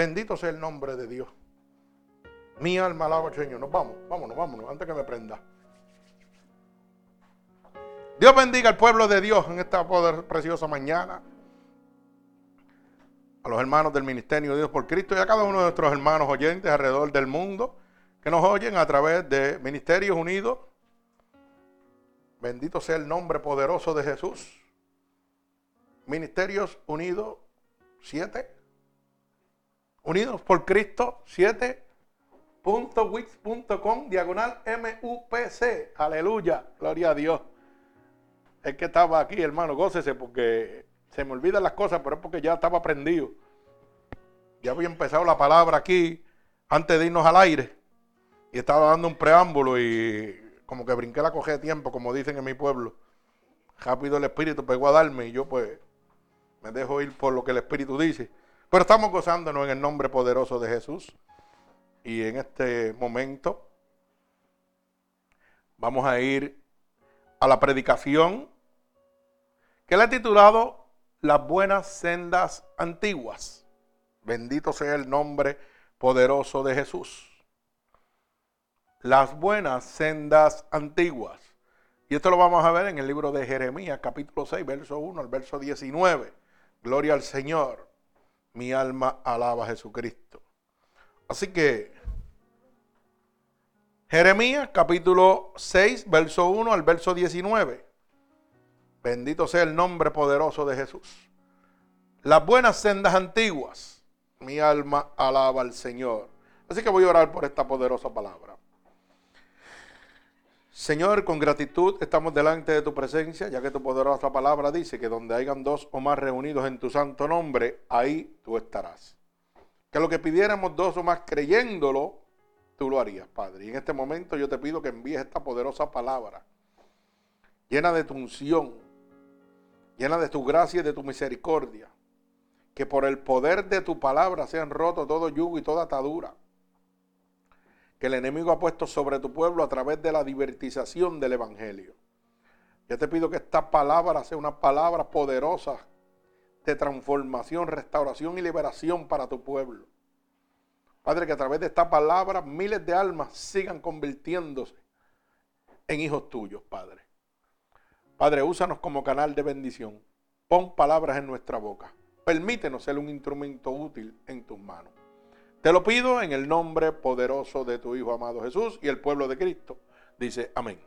Bendito sea el nombre de Dios. Mi alma alaba al Señor. Nos vamos, vámonos, vámonos, antes que me prenda. Dios bendiga al pueblo de Dios en esta poder preciosa mañana. A los hermanos del Ministerio de Dios por Cristo y a cada uno de nuestros hermanos oyentes alrededor del mundo que nos oyen a través de Ministerios Unidos. Bendito sea el nombre poderoso de Jesús. Ministerios Unidos 7. Unidos por Cristo 7.wix.com diagonal MUPC. Aleluya. Gloria a Dios. Es que estaba aquí, hermano, gócese porque se me olvidan las cosas, pero es porque ya estaba prendido. Ya había empezado la palabra aquí antes de irnos al aire. Y estaba dando un preámbulo y como que brinqué la coge de tiempo, como dicen en mi pueblo. Rápido el Espíritu pegó a darme y yo pues me dejo ir por lo que el Espíritu dice. Pero estamos gozándonos en el nombre poderoso de Jesús. Y en este momento vamos a ir a la predicación que le he titulado Las buenas sendas antiguas. Bendito sea el nombre poderoso de Jesús. Las buenas sendas antiguas. Y esto lo vamos a ver en el libro de Jeremías, capítulo 6, verso 1 al verso 19. Gloria al Señor. Mi alma alaba a Jesucristo. Así que, Jeremías, capítulo 6, verso 1 al verso 19. Bendito sea el nombre poderoso de Jesús. Las buenas sendas antiguas. Mi alma alaba al Señor. Así que voy a orar por esta poderosa palabra. Señor, con gratitud estamos delante de tu presencia, ya que tu poderosa palabra dice que donde hayan dos o más reunidos en tu santo nombre, ahí tú estarás. Que lo que pidiéramos dos o más creyéndolo, tú lo harías, Padre. Y en este momento yo te pido que envíes esta poderosa palabra, llena de tu unción, llena de tu gracia y de tu misericordia. Que por el poder de tu palabra sean rotos todo yugo y toda atadura. Que el enemigo ha puesto sobre tu pueblo a través de la divertización del Evangelio. Yo te pido que esta palabra sea una palabra poderosa de transformación, restauración y liberación para tu pueblo. Padre, que a través de esta palabra miles de almas sigan convirtiéndose en hijos tuyos, Padre. Padre, úsanos como canal de bendición. Pon palabras en nuestra boca. Permítenos ser un instrumento útil en tus manos. Te lo pido en el nombre poderoso de tu Hijo amado Jesús y el pueblo de Cristo. Dice amén.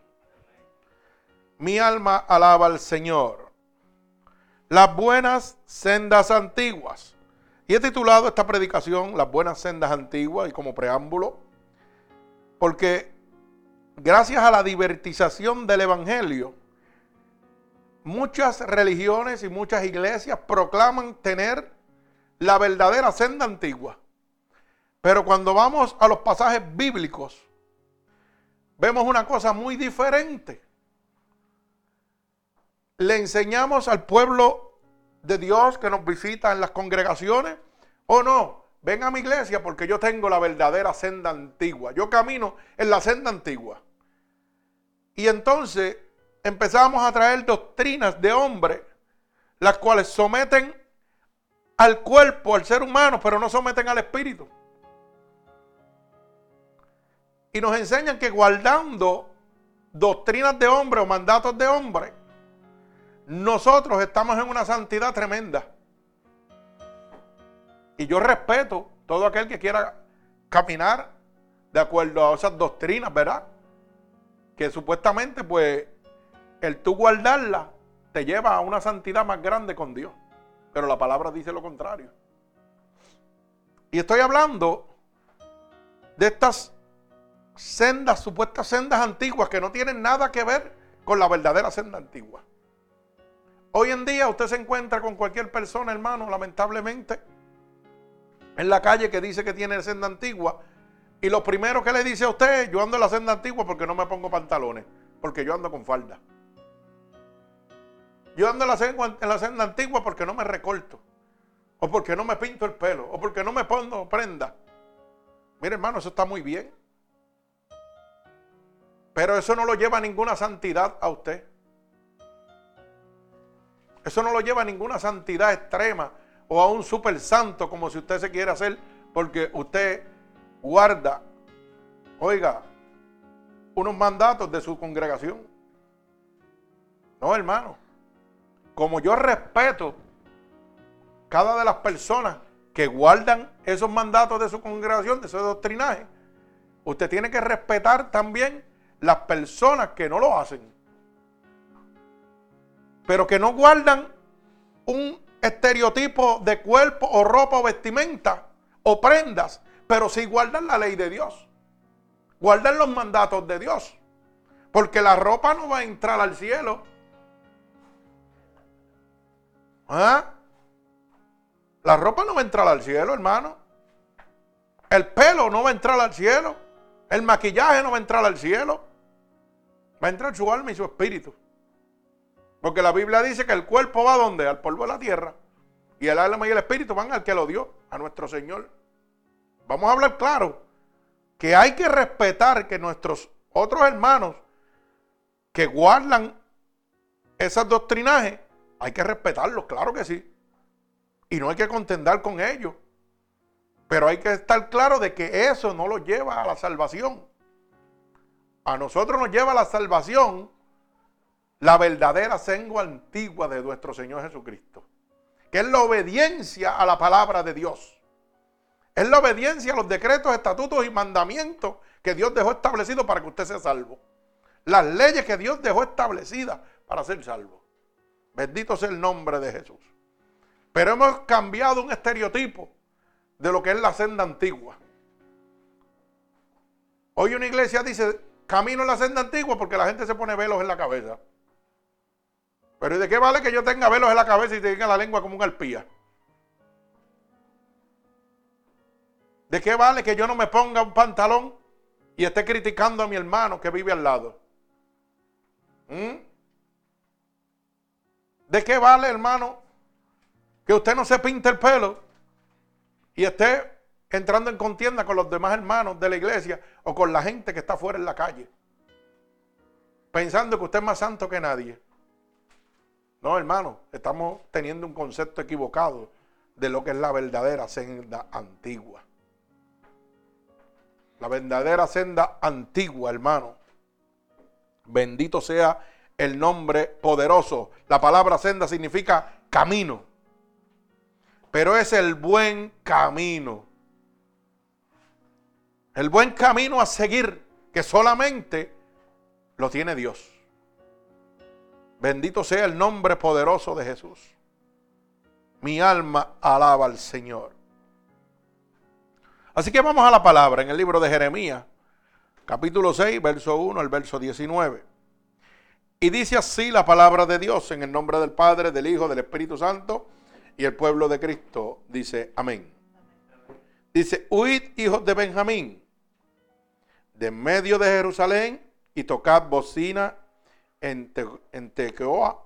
Mi alma alaba al Señor. Las buenas sendas antiguas. Y he titulado esta predicación Las buenas sendas antiguas y como preámbulo, porque gracias a la divertización del Evangelio, muchas religiones y muchas iglesias proclaman tener la verdadera senda antigua. Pero cuando vamos a los pasajes bíblicos, vemos una cosa muy diferente. Le enseñamos al pueblo de Dios que nos visita en las congregaciones, o no, ven a mi iglesia porque yo tengo la verdadera senda antigua. Yo camino en la senda antigua. Y entonces empezamos a traer doctrinas de hombre, las cuales someten al cuerpo, al ser humano, pero no someten al espíritu. Y nos enseñan que guardando doctrinas de hombre o mandatos de hombre, nosotros estamos en una santidad tremenda. Y yo respeto todo aquel que quiera caminar de acuerdo a esas doctrinas, ¿verdad? Que supuestamente pues el tú guardarla te lleva a una santidad más grande con Dios. Pero la palabra dice lo contrario. Y estoy hablando de estas sendas, supuestas sendas antiguas que no tienen nada que ver con la verdadera senda antigua. Hoy en día usted se encuentra con cualquier persona, hermano, lamentablemente, en la calle que dice que tiene senda antigua. Y lo primero que le dice a usted, yo ando en la senda antigua porque no me pongo pantalones, porque yo ando con falda. Yo ando en la, senda, en la senda antigua porque no me recorto. O porque no me pinto el pelo. O porque no me pongo prenda. Mire, hermano, eso está muy bien. Pero eso no lo lleva a ninguna santidad a usted. Eso no lo lleva a ninguna santidad extrema o a un super santo como si usted se quiere hacer porque usted guarda, oiga, unos mandatos de su congregación. No, hermano. Como yo respeto cada de las personas que guardan esos mandatos de su congregación, de ese doctrinaje, usted tiene que respetar también las personas que no lo hacen. Pero que no guardan un estereotipo de cuerpo o ropa o vestimenta o prendas, pero sí guardan la ley de Dios. Guardan los mandatos de Dios. Porque la ropa no va a entrar al cielo. ¿Ah? La ropa no va a entrar al cielo, hermano. El pelo no va a entrar al cielo. El maquillaje no va a entrar al cielo. Va a entrar su alma y su espíritu. Porque la Biblia dice que el cuerpo va a donde? Al polvo de la tierra. Y el alma y el espíritu van al que lo dio, a nuestro Señor. Vamos a hablar claro. Que hay que respetar que nuestros otros hermanos que guardan esas doctrinajes, hay que respetarlos, claro que sí. Y no hay que contendar con ellos. Pero hay que estar claro de que eso no lo lleva a la salvación. A nosotros nos lleva la salvación la verdadera sengua antigua de nuestro Señor Jesucristo, que es la obediencia a la palabra de Dios. Es la obediencia a los decretos, estatutos y mandamientos que Dios dejó establecidos para que usted sea salvo. Las leyes que Dios dejó establecidas para ser salvo. Bendito sea el nombre de Jesús. Pero hemos cambiado un estereotipo de lo que es la senda antigua. Hoy una iglesia dice, camino en la senda antigua porque la gente se pone velos en la cabeza. Pero de qué vale que yo tenga velos en la cabeza y tenga la lengua como un alpía? ¿De qué vale que yo no me ponga un pantalón y esté criticando a mi hermano que vive al lado? ¿Mm? ¿De qué vale, hermano, que usted no se pinte el pelo y esté entrando en contienda con los demás hermanos de la iglesia o con la gente que está fuera en la calle? Pensando que usted es más santo que nadie. No, hermano, estamos teniendo un concepto equivocado de lo que es la verdadera senda antigua. La verdadera senda antigua, hermano. Bendito sea el nombre poderoso. La palabra senda significa camino. Pero es el buen camino. El buen camino a seguir que solamente lo tiene Dios. Bendito sea el nombre poderoso de Jesús. Mi alma alaba al Señor. Así que vamos a la palabra en el libro de Jeremías, capítulo 6, verso 1 al verso 19. Y dice así la palabra de Dios en el nombre del Padre, del Hijo, del Espíritu Santo y el pueblo de Cristo. Dice amén. Dice, huid hijos de Benjamín, de medio de Jerusalén, y tocad bocina en, Tecoa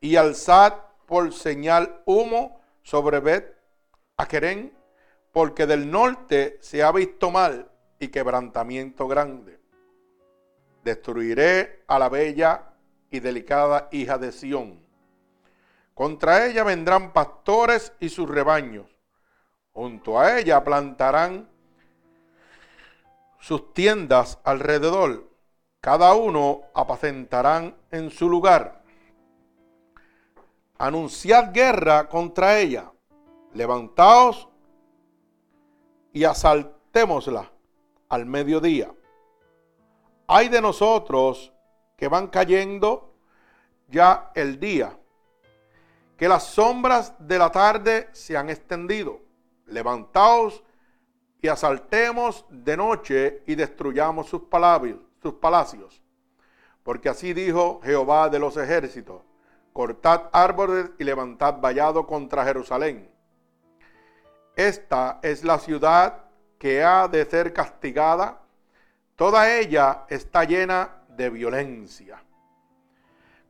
y alzad por señal humo sobre Bet Aquerén, porque del norte se ha visto mal y quebrantamiento grande. Destruiré a la bella y delicada hija de Sión. Contra ella vendrán pastores y sus rebaños. Junto a ella plantarán sus tiendas alrededor cada uno apacentarán en su lugar. Anunciad guerra contra ella. Levantaos y asaltémosla al mediodía. Hay de nosotros que van cayendo ya el día, que las sombras de la tarde se han extendido. Levantaos y asaltemos de noche y destruyamos sus palabras sus palacios. Porque así dijo Jehová de los ejércitos, cortad árboles y levantad vallado contra Jerusalén. Esta es la ciudad que ha de ser castigada, toda ella está llena de violencia.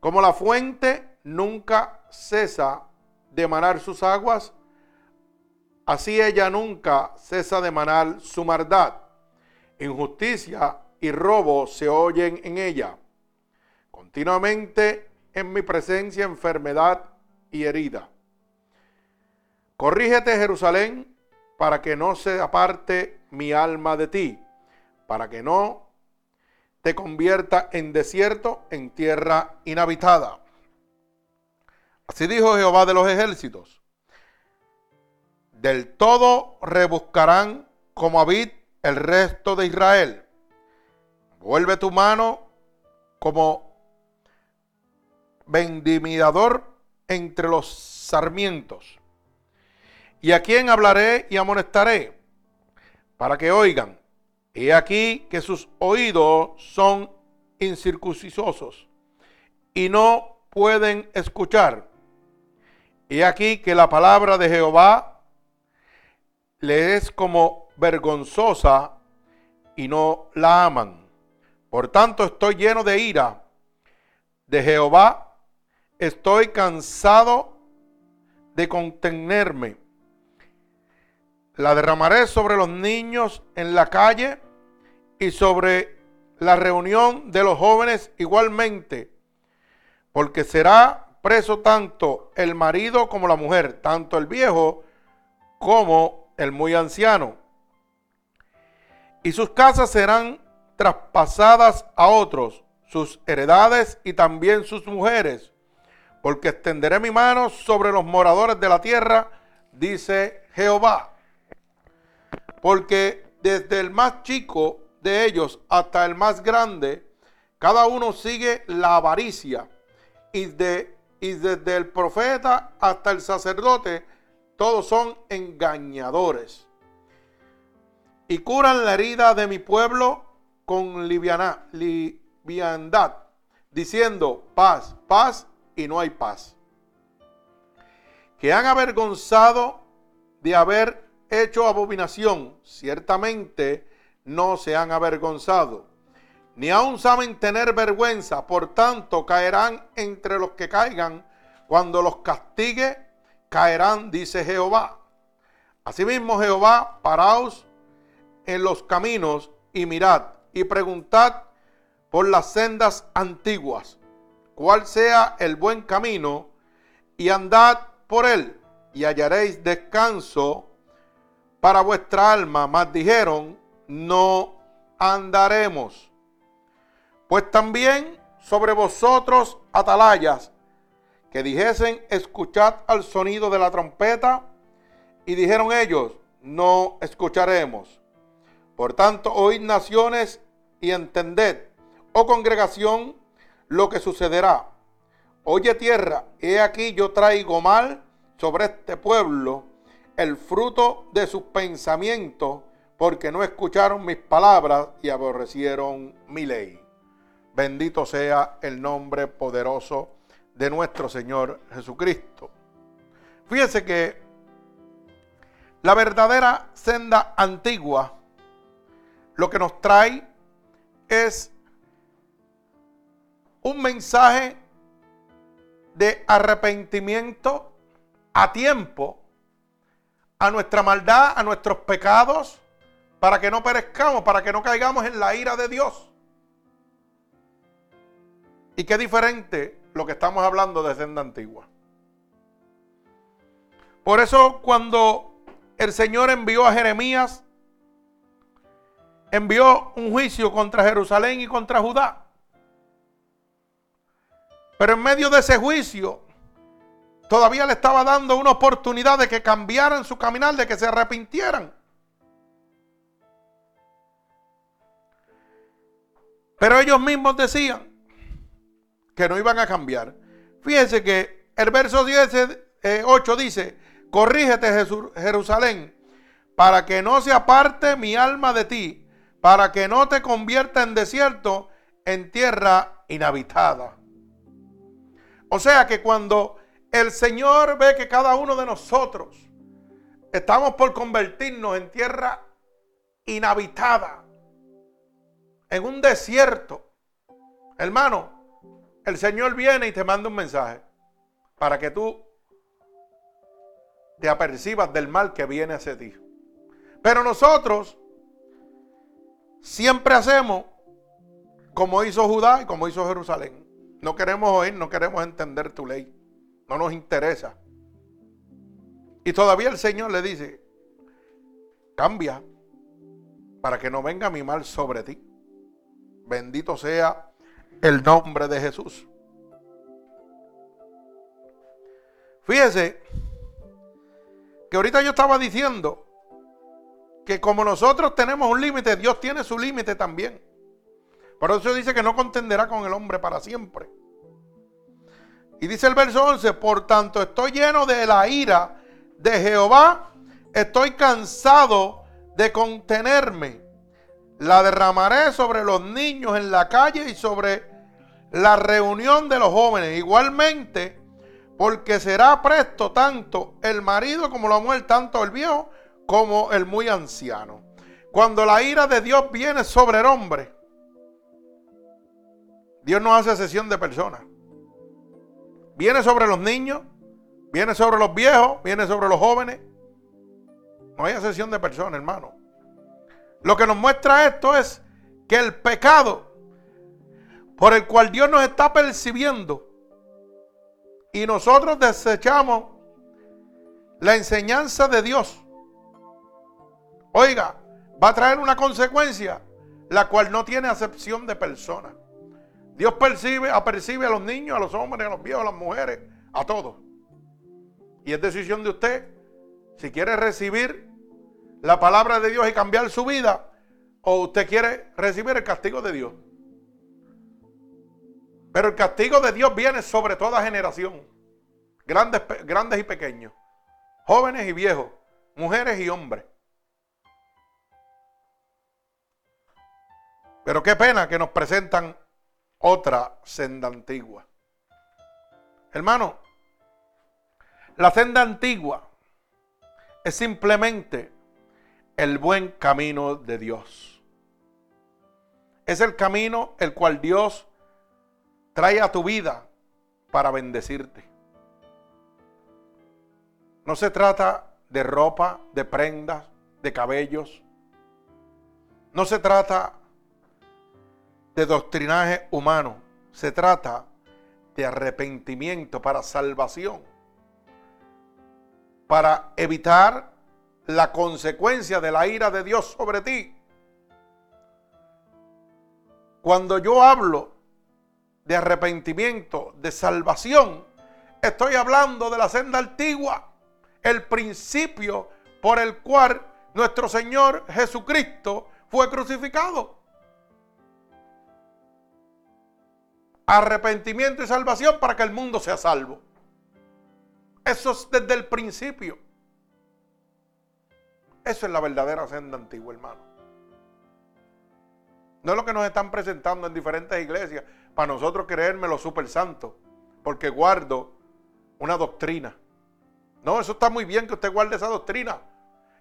Como la fuente nunca cesa de manar sus aguas, así ella nunca cesa de manar su maldad. Injusticia y robo se oyen en ella. Continuamente en mi presencia enfermedad y herida. Corrígete Jerusalén para que no se aparte mi alma de ti, para que no te convierta en desierto, en tierra inhabitada. Así dijo Jehová de los ejércitos. Del todo rebuscarán como Abid el resto de Israel. Vuelve tu mano como vendimidador entre los sarmientos. ¿Y a quién hablaré y amonestaré? Para que oigan. He aquí que sus oídos son incircuncisos y no pueden escuchar. He aquí que la palabra de Jehová le es como vergonzosa y no la aman. Por tanto estoy lleno de ira de Jehová, estoy cansado de contenerme. La derramaré sobre los niños en la calle y sobre la reunión de los jóvenes igualmente, porque será preso tanto el marido como la mujer, tanto el viejo como el muy anciano. Y sus casas serán traspasadas a otros, sus heredades y también sus mujeres, porque extenderé mi mano sobre los moradores de la tierra, dice Jehová. Porque desde el más chico de ellos hasta el más grande, cada uno sigue la avaricia. Y, de, y desde el profeta hasta el sacerdote, todos son engañadores. Y curan la herida de mi pueblo con liviana, liviandad, diciendo paz, paz y no hay paz. Que han avergonzado de haber hecho abominación, ciertamente no se han avergonzado, ni aún saben tener vergüenza, por tanto caerán entre los que caigan, cuando los castigue, caerán, dice Jehová. Asimismo Jehová, paraos en los caminos y mirad y preguntad por las sendas antiguas, cuál sea el buen camino, y andad por él, y hallaréis descanso para vuestra alma. Mas dijeron, no andaremos. Pues también sobre vosotros, atalayas, que dijesen, escuchad al sonido de la trompeta, y dijeron ellos, no escucharemos. Por tanto, oíd naciones y entended, oh congregación, lo que sucederá. Oye tierra, he aquí yo traigo mal sobre este pueblo el fruto de sus pensamientos, porque no escucharon mis palabras y aborrecieron mi ley. Bendito sea el nombre poderoso de nuestro Señor Jesucristo. Fíjense que la verdadera senda antigua lo que nos trae es un mensaje de arrepentimiento a tiempo a nuestra maldad, a nuestros pecados, para que no perezcamos, para que no caigamos en la ira de Dios. Y qué diferente lo que estamos hablando de senda antigua. Por eso cuando el Señor envió a Jeremías envió un juicio contra Jerusalén y contra Judá. Pero en medio de ese juicio, todavía le estaba dando una oportunidad de que cambiaran su caminar, de que se arrepintieran. Pero ellos mismos decían que no iban a cambiar. Fíjense que el verso 10, 8 eh, dice, corrígete Jerusalén, para que no se aparte mi alma de ti para que no te convierta en desierto, en tierra inhabitada. O sea que cuando el Señor ve que cada uno de nosotros estamos por convertirnos en tierra inhabitada, en un desierto, hermano, el Señor viene y te manda un mensaje para que tú te apercibas del mal que viene hacia ti. Pero nosotros Siempre hacemos como hizo Judá y como hizo Jerusalén. No queremos oír, no queremos entender tu ley. No nos interesa. Y todavía el Señor le dice, Cambia para que no venga mi mal sobre ti. Bendito sea el nombre de Jesús. Fíjese que ahorita yo estaba diciendo que como nosotros tenemos un límite, Dios tiene su límite también. Por eso dice que no contenderá con el hombre para siempre. Y dice el verso 11, por tanto estoy lleno de la ira de Jehová, estoy cansado de contenerme. La derramaré sobre los niños en la calle y sobre la reunión de los jóvenes. Igualmente, porque será presto tanto el marido como la mujer, tanto el viejo como el muy anciano. Cuando la ira de Dios viene sobre el hombre, Dios no hace sesión de personas. Viene sobre los niños, viene sobre los viejos, viene sobre los jóvenes. No hay sesión de personas, hermano. Lo que nos muestra esto es que el pecado por el cual Dios nos está percibiendo y nosotros desechamos la enseñanza de Dios, oiga, va a traer una consecuencia la cual no tiene acepción de personas. Dios percibe, apercibe a los niños, a los hombres, a los viejos, a las mujeres, a todos. Y es decisión de usted si quiere recibir la palabra de Dios y cambiar su vida o usted quiere recibir el castigo de Dios. Pero el castigo de Dios viene sobre toda generación, grandes, grandes y pequeños, jóvenes y viejos, mujeres y hombres. Pero qué pena que nos presentan otra senda antigua. Hermano, la senda antigua es simplemente el buen camino de Dios. Es el camino el cual Dios trae a tu vida para bendecirte. No se trata de ropa, de prendas, de cabellos. No se trata de doctrinaje humano. Se trata de arrepentimiento para salvación. Para evitar la consecuencia de la ira de Dios sobre ti. Cuando yo hablo de arrepentimiento, de salvación, estoy hablando de la senda antigua, el principio por el cual nuestro Señor Jesucristo fue crucificado. arrepentimiento y salvación para que el mundo sea salvo. Eso es desde el principio. Eso es la verdadera senda antigua, hermano. No es lo que nos están presentando en diferentes iglesias para nosotros creerme lo super santo, porque guardo una doctrina. No, eso está muy bien que usted guarde esa doctrina.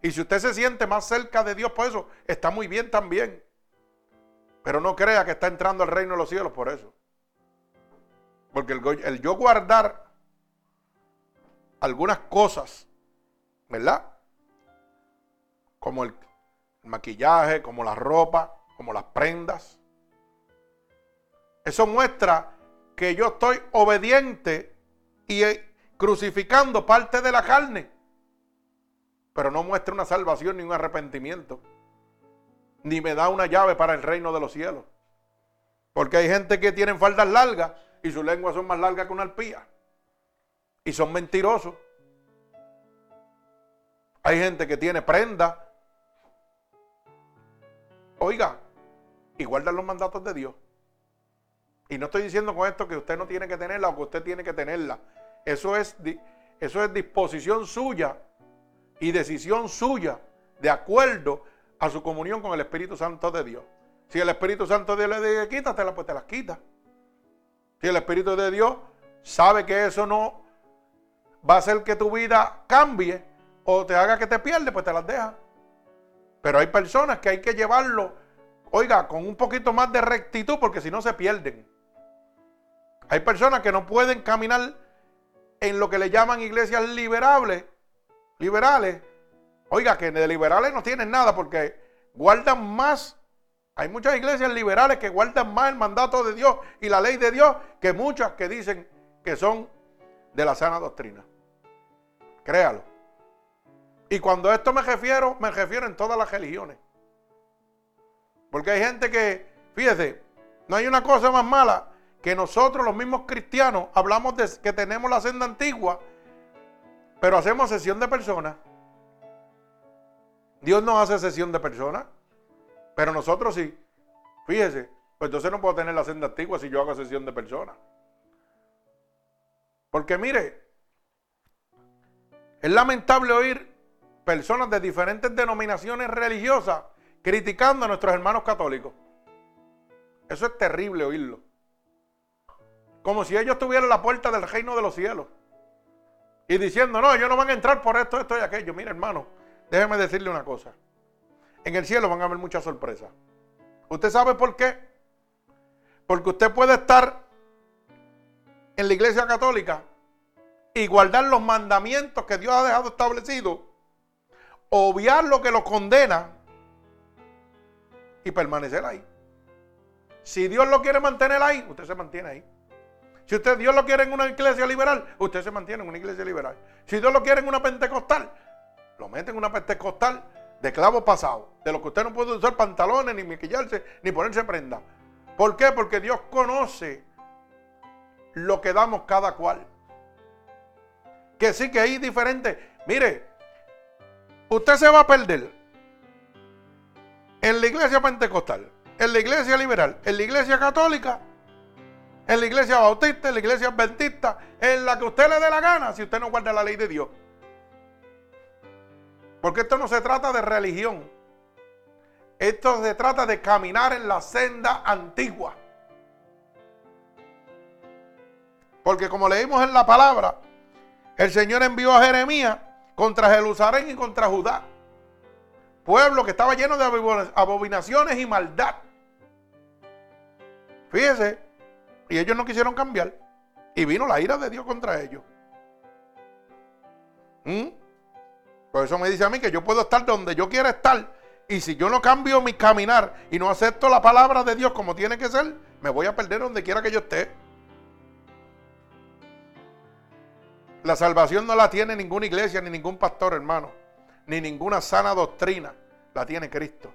Y si usted se siente más cerca de Dios por eso, está muy bien también. Pero no crea que está entrando al reino de los cielos por eso. Porque el, yo guardar algunas cosas, ¿verdad? Como el, maquillaje, como la ropa, como las prendas. Eso muestra que yo estoy obediente y eh, crucificando parte de la carne. Pero no muestra una salvación ni un arrepentimiento. Ni me da una llave para el reino de los cielos. Porque hay gente que tiene faldas largas y sus lenguas son más largas que una arpía. Y son mentirosos. Hay gente que tiene prenda. Oiga, y guardan los mandatos de Dios. Y no estoy diciendo con esto que usted no tiene que tenerla o que usted tiene que tenerla. Eso es, eso es disposición suya y decisión suya de acuerdo a su comunión con el Espíritu Santo de Dios. Si el Espíritu Santo de Dios le dice quítatela, pues te las quita. Si el Espíritu de Dios sabe que eso no va a hacer que tu vida cambie o te haga que te pierdes, pues te las deja. Pero hay personas que hay que llevarlo, oiga, con un poquito más de rectitud porque si no se pierden. Hay personas que no pueden caminar en lo que le llaman iglesias liberables, liberales. Oiga, que de liberales no tienen nada porque guardan más hay muchas iglesias liberales que guardan más el mandato de Dios y la ley de Dios que muchas que dicen que son de la sana doctrina. Créalo. Y cuando a esto me refiero, me refiero en todas las religiones. Porque hay gente que, fíjese, no hay una cosa más mala que nosotros los mismos cristianos hablamos de que tenemos la senda antigua, pero hacemos sesión de personas. Dios no hace sesión de personas, pero nosotros sí. Fíjese, pues entonces no puedo tener la senda antigua si yo hago sesión de personas. Porque mire, es lamentable oír personas de diferentes denominaciones religiosas criticando a nuestros hermanos católicos. Eso es terrible oírlo. Como si ellos tuvieran la puerta del reino de los cielos. Y diciendo, no, ellos no van a entrar por esto, esto y aquello. Mire, hermano, déjeme decirle una cosa. En el cielo van a haber muchas sorpresas. ¿Usted sabe por qué? Porque usted puede estar en la iglesia católica y guardar los mandamientos que Dios ha dejado establecidos, obviar lo que lo condena y permanecer ahí. Si Dios lo quiere mantener ahí, usted se mantiene ahí. Si usted Dios lo quiere en una iglesia liberal, usted se mantiene en una iglesia liberal. Si Dios lo quiere en una pentecostal, lo mete en una pentecostal de clavo pasado, de lo que usted no puede usar pantalones, ni maquillarse, ni ponerse prenda. ¿Por qué? Porque Dios conoce lo que damos cada cual. Que sí que hay diferente. Mire, usted se va a perder en la iglesia pentecostal, en la iglesia liberal, en la iglesia católica, en la iglesia bautista, en la iglesia adventista, en la que usted le dé la gana si usted no guarda la ley de Dios. Porque esto no se trata de religión. Esto se trata de caminar en la senda antigua. Porque como leímos en la palabra, el Señor envió a Jeremías contra Jerusalén y contra Judá. Pueblo que estaba lleno de abominaciones y maldad. Fíjese, y ellos no quisieron cambiar. Y vino la ira de Dios contra ellos. ¿Mm? Por eso me dice a mí que yo puedo estar donde yo quiera estar. Y si yo no cambio mi caminar y no acepto la palabra de Dios como tiene que ser, me voy a perder donde quiera que yo esté. La salvación no la tiene ninguna iglesia ni ningún pastor, hermano. Ni ninguna sana doctrina. La tiene Cristo.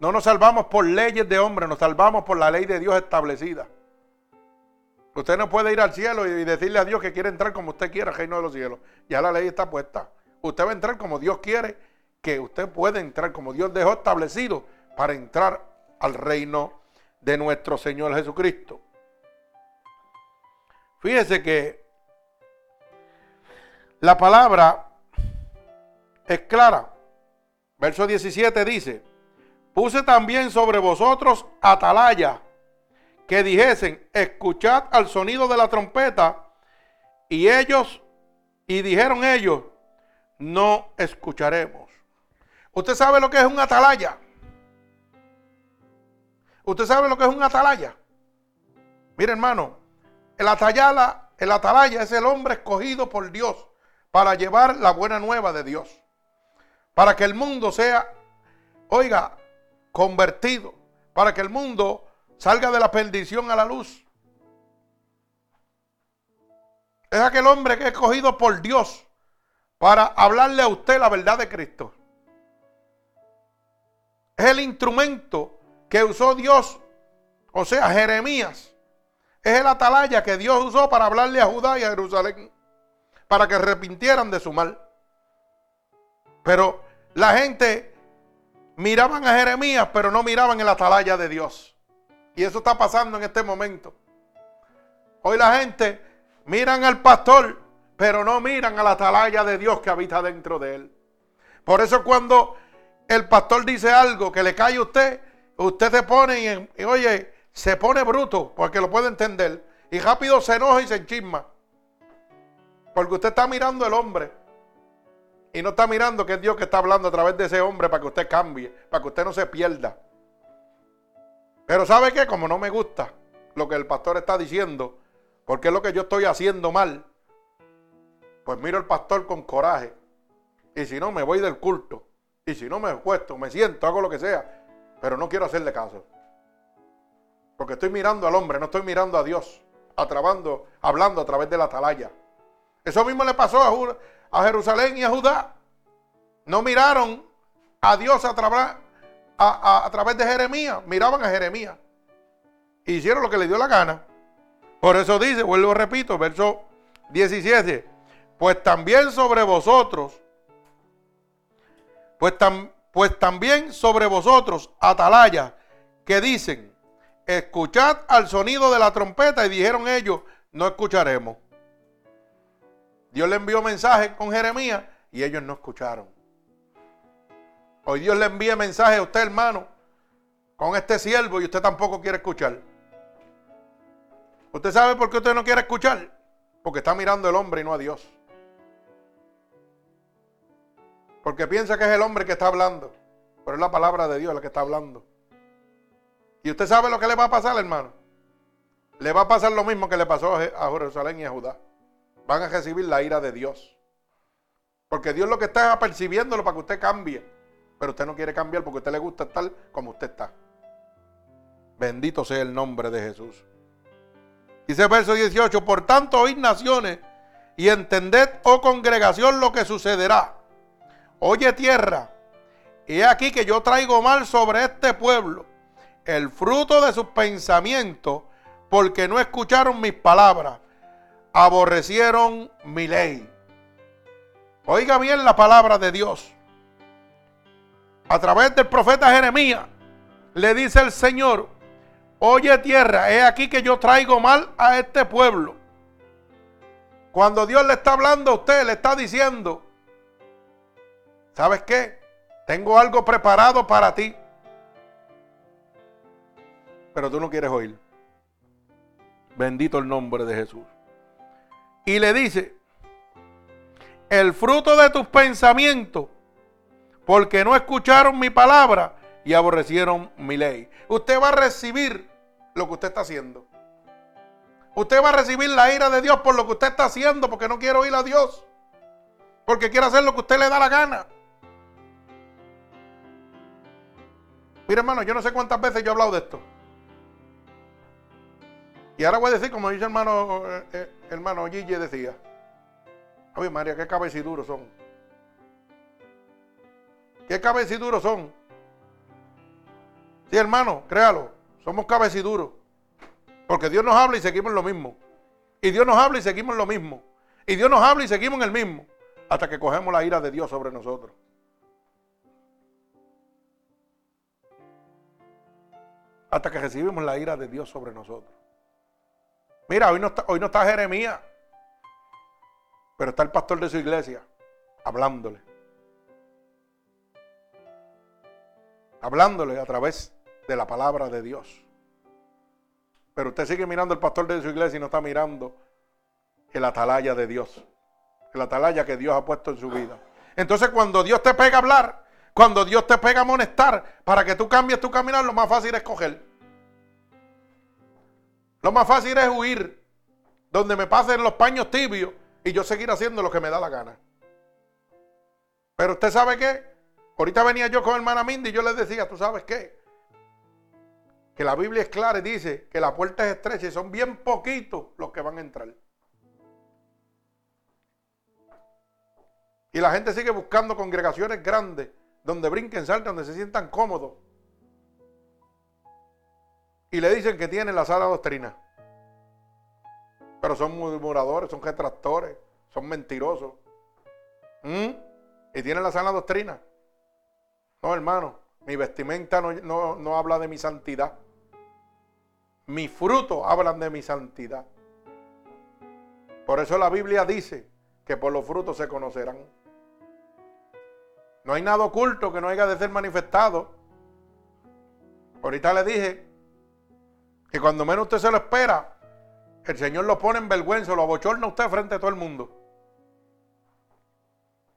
No nos salvamos por leyes de hombre, nos salvamos por la ley de Dios establecida. Usted no puede ir al cielo y decirle a Dios que quiere entrar como usted quiera al reino de los cielos. Ya la ley está puesta. Usted va a entrar como Dios quiere, que usted puede entrar como Dios dejó establecido para entrar al reino de nuestro Señor Jesucristo. Fíjese que la palabra es clara. Verso 17 dice, puse también sobre vosotros atalaya, que dijesen, escuchad al sonido de la trompeta, y ellos, y dijeron ellos, no escucharemos. ¿Usted sabe lo que es un atalaya? ¿Usted sabe lo que es un atalaya? Mire, hermano, el atalaya, el atalaya es el hombre escogido por Dios para llevar la buena nueva de Dios. Para que el mundo sea, oiga, convertido. Para que el mundo salga de la perdición a la luz. Es aquel hombre que es escogido por Dios para hablarle a usted la verdad de Cristo. Es el instrumento que usó Dios, o sea, Jeremías, es el atalaya que Dios usó para hablarle a Judá y a Jerusalén, para que arrepintieran de su mal. Pero la gente miraban a Jeremías, pero no miraban el atalaya de Dios. Y eso está pasando en este momento. Hoy la gente miran al pastor, pero no miran a la atalaya de Dios que habita dentro de él. Por eso cuando el pastor dice algo que le cae a usted, usted se pone y, oye, se pone bruto, porque lo puede entender, y rápido se enoja y se enchisma. Porque usted está mirando el hombre y no está mirando que es Dios que está hablando a través de ese hombre para que usted cambie, para que usted no se pierda. Pero ¿sabe qué? Como no me gusta lo que el pastor está diciendo, porque es lo que yo estoy haciendo mal, pues miro al pastor con coraje. Y si no, me voy del culto. Y si no, me acuesto, me siento, hago lo que sea pero no quiero hacerle caso. Porque estoy mirando al hombre, no estoy mirando a Dios. atrabando, hablando a través de la atalaya. Eso mismo le pasó a, a Jerusalén y a Judá. No miraron a Dios a, a, través de Jeremías, miraban a Jeremías. E hicieron lo que le dio la gana. Por eso dice, vuelvo repito, verso 17, pues también sobre vosotros, pues, pues también sobre vosotros, atalaya, que dicen, escuchad al sonido de la trompeta y dijeron ellos, no escucharemos. Dios le envió mensaje con Jeremías y ellos no escucharon. Hoy Dios le envía mensaje a usted, hermano, con este siervo y usted tampoco quiere escuchar. ¿Usted sabe por qué usted no quiere escuchar? Porque está mirando el hombre y no a Dios. Porque piensa que es el hombre que está hablando. Pero es la palabra de Dios la que está hablando. Y usted sabe lo que le va a pasar, hermano. Le va a pasar lo mismo que le pasó a Jerusalén y a Judá. Van a recibir la ira de Dios. Porque Dios lo que está es apercibiéndolo para que usted cambie. Pero usted no quiere cambiar porque a usted le gusta estar como usted está. Bendito sea el nombre de Jesús. Dice el verso 18, por tanto oíd naciones y entended, oh congregación, lo que sucederá. Oye tierra, he aquí que yo traigo mal sobre este pueblo el fruto de sus pensamientos, porque no escucharon mis palabras, aborrecieron mi ley. Oiga bien la palabra de Dios a través del profeta Jeremías, le dice el Señor, oye tierra, he aquí que yo traigo mal a este pueblo. Cuando Dios le está hablando a usted, le está diciendo, ¿sabes qué? Tengo algo preparado para ti. Pero tú no quieres oír. Bendito el nombre de Jesús. Y le dice, el fruto de tus pensamientos porque no escucharon mi palabra y aborrecieron mi ley. Usted va a recibir lo que usted está haciendo. Usted va a recibir la ira de Dios por lo que usted está haciendo, porque no quiere oír a Dios. Porque quiere hacer lo que usted le da la gana. Mire, hermano, yo no sé cuántas veces yo he hablado de esto. Y ahora voy a decir, como dice hermano, eh, eh, hermano Gigi decía. Oye, María, qué cabeciduros son. ¿Qué cabeciduros son? Sí, hermano, créalo. Somos cabeciduros. Porque Dios nos habla y seguimos lo mismo. Y Dios nos habla y seguimos lo mismo. Y Dios nos habla y seguimos en el mismo. Hasta que cogemos la ira de Dios sobre nosotros. Hasta que recibimos la ira de Dios sobre nosotros. Mira, hoy no está, hoy no está Jeremías. Pero está el pastor de su iglesia hablándole. hablándole a través de la palabra de Dios. Pero usted sigue mirando al pastor de su iglesia y no está mirando el atalaya de Dios. El atalaya que Dios ha puesto en su vida. Entonces cuando Dios te pega a hablar, cuando Dios te pega a amonestar para que tú cambies tu caminar, lo más fácil es coger. Lo más fácil es huir. Donde me pasen los paños tibios y yo seguir haciendo lo que me da la gana. Pero usted sabe qué? Ahorita venía yo con hermana Mindy y yo les decía, ¿tú sabes qué? Que la Biblia es clara y dice que la puerta es estrecha y son bien poquitos los que van a entrar. Y la gente sigue buscando congregaciones grandes donde brinquen, salten, donde se sientan cómodos. Y le dicen que tienen la sala doctrina. Pero son murmuradores, son retractores, son mentirosos. ¿Mm? Y tienen la sana doctrina. No, hermano, mi vestimenta no, habla de mi santidad. Mi fruto hablan de mi santidad. Por eso la Biblia dice que por los frutos se conocerán. No hay nada oculto que no haya de ser manifestado. Ahorita le dije que cuando menos usted se lo espera, el Señor lo pone en vergüenza, lo abochorna usted frente a todo el mundo.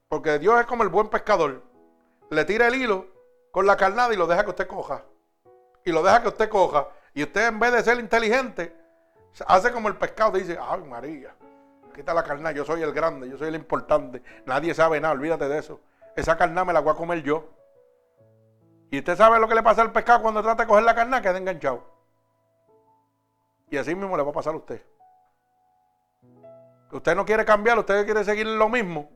Porque Dios es como el buen pescador le tira el hilo con la carnada y lo deja que usted coja. Y lo deja que usted coja. Y usted en vez de ser inteligente, hace como el pescado dice, ay María, quita la carnada, yo soy el grande, yo soy el importante. Nadie sabe nada, olvídate de eso. Esa carnada me la voy a comer yo. Y usted sabe lo que le pasa al pescado cuando trata de coger la carnada, queda enganchado. Y así mismo le va a pasar a usted. Usted no quiere cambiar, usted quiere seguir lo mismo.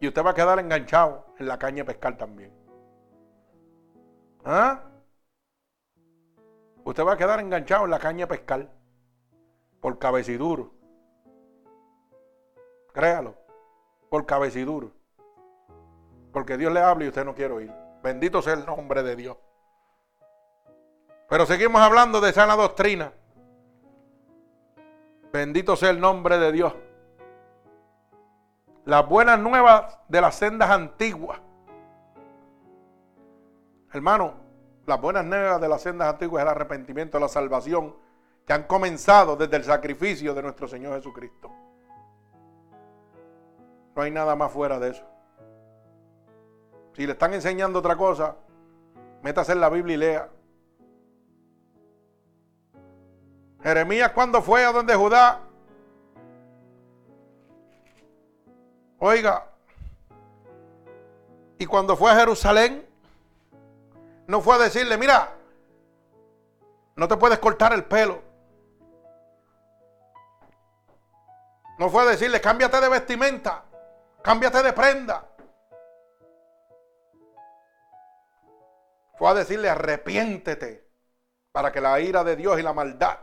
Y usted va a quedar enganchado en la caña de pescar también. ¿Ah? Usted va a quedar enganchado en la caña de pescar. Por cabeciduro. Créalo. Por cabeciduro. Porque Dios le habla y usted no quiere oír. Bendito sea el nombre de Dios. Pero seguimos hablando de sana doctrina. Bendito sea el nombre de Dios las buenas nuevas de las sendas antiguas. Hermano, las buenas nuevas de las sendas antiguas es el arrepentimiento, la salvación que han comenzado desde el sacrificio de nuestro Señor Jesucristo. No hay nada más fuera de eso. Si le están enseñando otra cosa, métase en la Biblia y lea. Jeremías cuando fue a donde Judá Oiga, y cuando fue a Jerusalén, no fue a decirle, mira, no te puedes cortar el pelo. No fue a decirle, cámbiate de vestimenta, cámbiate de prenda. Fue a decirle, arrepiéntete para que la ira de Dios y la maldad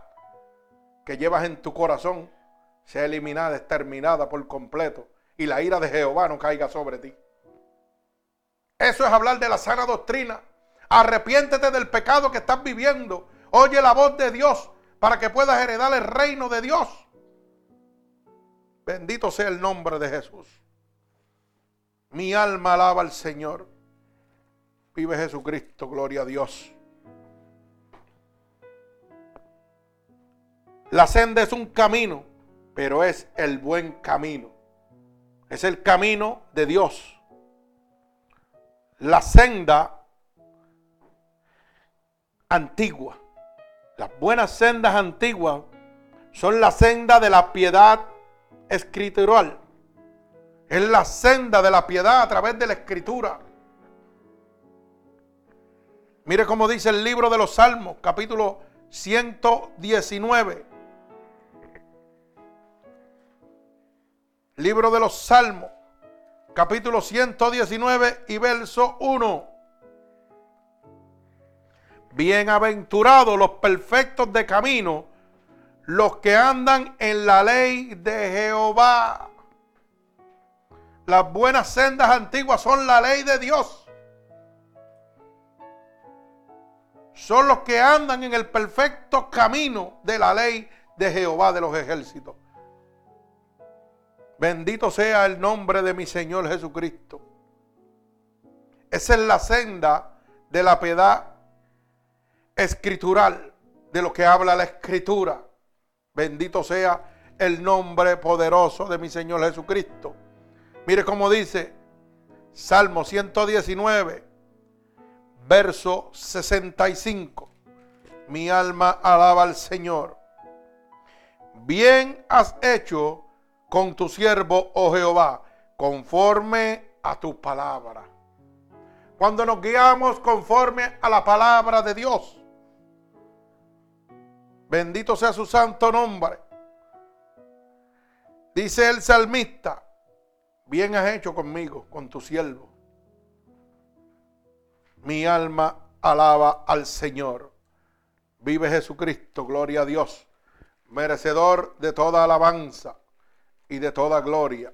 que llevas en tu corazón sea eliminada, exterminada por completo y la ira de Jehová no caiga sobre ti. Eso es hablar de la sana doctrina. Arrepiéntete del pecado que estás viviendo. Oye la voz de Dios para que puedas heredar el reino de Dios. Bendito sea el nombre de Jesús. Mi alma alaba al Señor. Vive Jesucristo, gloria a Dios. La senda es un camino, pero es el buen camino. Es el camino de Dios. La senda antigua. Las buenas sendas antiguas son la senda de la piedad escritural. Es la senda de la piedad a través de la escritura. Mire cómo dice el libro de los Salmos, capítulo 119. Libro de los Salmos, capítulo 119 y verso 1. Bienaventurados los perfectos de camino, los que andan en la ley de Jehová. Las buenas sendas antiguas son la ley de Dios. Son los que andan en el perfecto camino de la ley de Jehová de los ejércitos. Bendito sea el nombre de mi Señor Jesucristo. Esa es la senda de la piedad escritural, de lo que habla la escritura. Bendito sea el nombre poderoso de mi Señor Jesucristo. Mire cómo dice Salmo 119, verso 65. Mi alma alaba al Señor. Bien has hecho con tu siervo, oh Jehová, conforme a tu palabra. Cuando nos guiamos conforme a la palabra de Dios, bendito sea su santo nombre. Dice el salmista, bien has hecho conmigo, con tu siervo. Mi alma alaba al Señor. Vive Jesucristo, gloria a Dios, merecedor de toda alabanza y de toda gloria.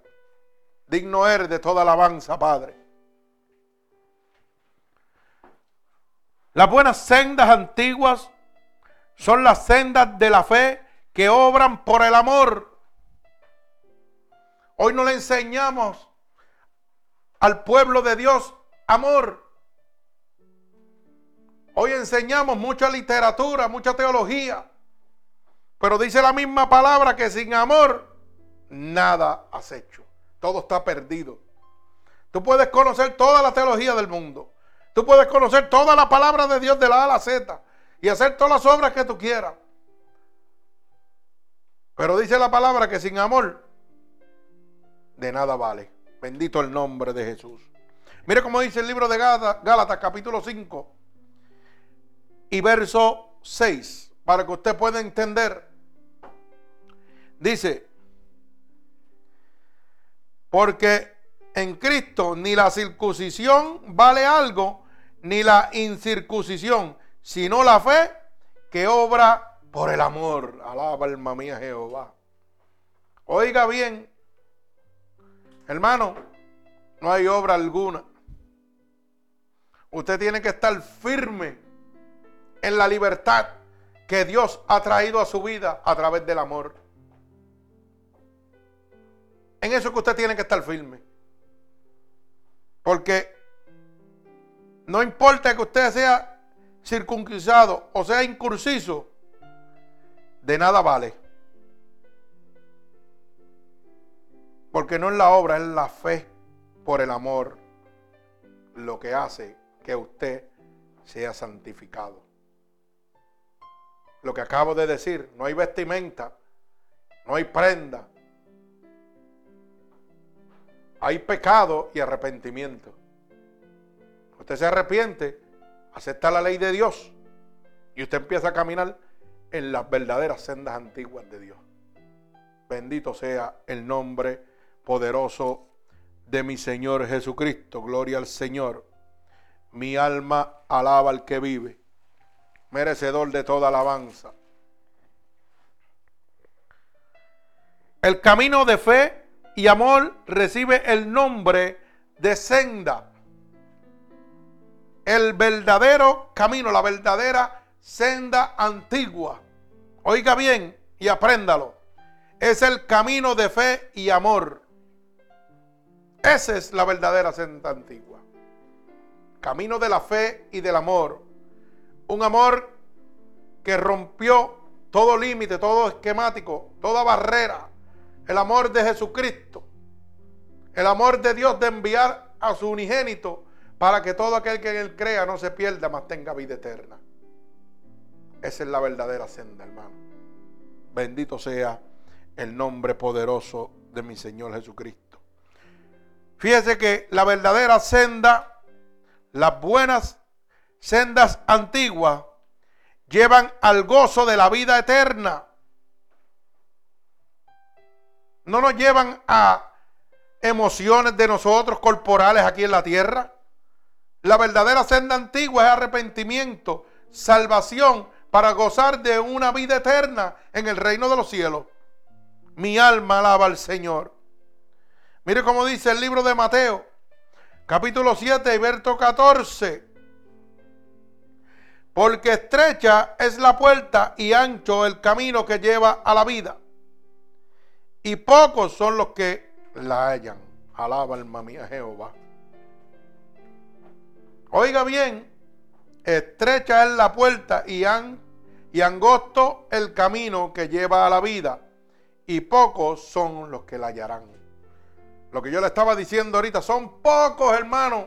Digno eres de toda alabanza, Padre. Las buenas sendas antiguas son las sendas de la fe que obran por el amor. Hoy no le enseñamos al pueblo de Dios amor. Hoy enseñamos mucha literatura, mucha teología. Pero dice la misma palabra que sin amor nada has hecho. Todo está perdido. Tú puedes conocer toda la teología del mundo. Tú puedes conocer toda la palabra de Dios de la A a la Z y hacer todas las obras que tú quieras. Pero dice la palabra que sin amor de nada vale. Bendito el nombre de Jesús. Mire cómo dice el libro de Gálatas, capítulo 5 y verso 6, para que usted pueda entender. Dice, Porque en Cristo ni la circuncisión vale algo, ni la incircuncisión, sino la fe que obra por el amor. Alaba alma mía Jehová. Oiga bien, hermano, no hay obra alguna. Usted tiene que estar firme en la libertad que Dios ha traído a su vida a través del amor. En eso que usted tiene que estar firme. Porque no importa que usted sea circuncisado o sea incursizo, de nada vale. Porque no es la obra, es la fe por el amor lo que hace que usted sea santificado. Lo que acabo de decir, no hay vestimenta, no hay prenda, hay pecado y arrepentimiento. Usted se arrepiente, acepta la ley de Dios y usted empieza a caminar en las verdaderas sendas antiguas de Dios. Bendito sea el nombre poderoso de mi Señor Jesucristo. Gloria al Señor. Mi alma alaba al que vive, merecedor de toda alabanza. El camino de fe y amor recibe el nombre de senda. El verdadero camino, la verdadera senda antigua. Oiga bien y apréndalo. Es el camino de fe y amor. Esa es la verdadera senda antigua. Camino de la fe y del amor. Un amor que rompió todo límite, todo esquemático, toda barrera el amor de Jesucristo, el amor de Dios de enviar a su unigénito para que todo aquel que en él crea no se pierda, mas tenga vida eterna. Esa es la verdadera senda, hermano. Bendito sea el nombre poderoso de mi Señor Jesucristo. Fíjese que la verdadera senda, las buenas sendas antiguas, llevan al gozo de la vida eterna no nos llevan a emociones de nosotros corporales aquí en la tierra. La verdadera senda antigua es arrepentimiento, salvación para gozar de una vida eterna en el reino de los cielos. Mi alma alaba al Señor. Mire cómo dice el libro de Mateo, capítulo 7 y verso 14. Porque estrecha es la puerta y ancho el camino que lleva a la vida y pocos son los que la hallan. Alaba alma mía Jehová. Oiga bien, estrecha es la puerta y, y angosto el camino que lleva a la vida, y pocos son los que la hallarán. Lo que yo le estaba diciendo ahorita, son pocos hermanos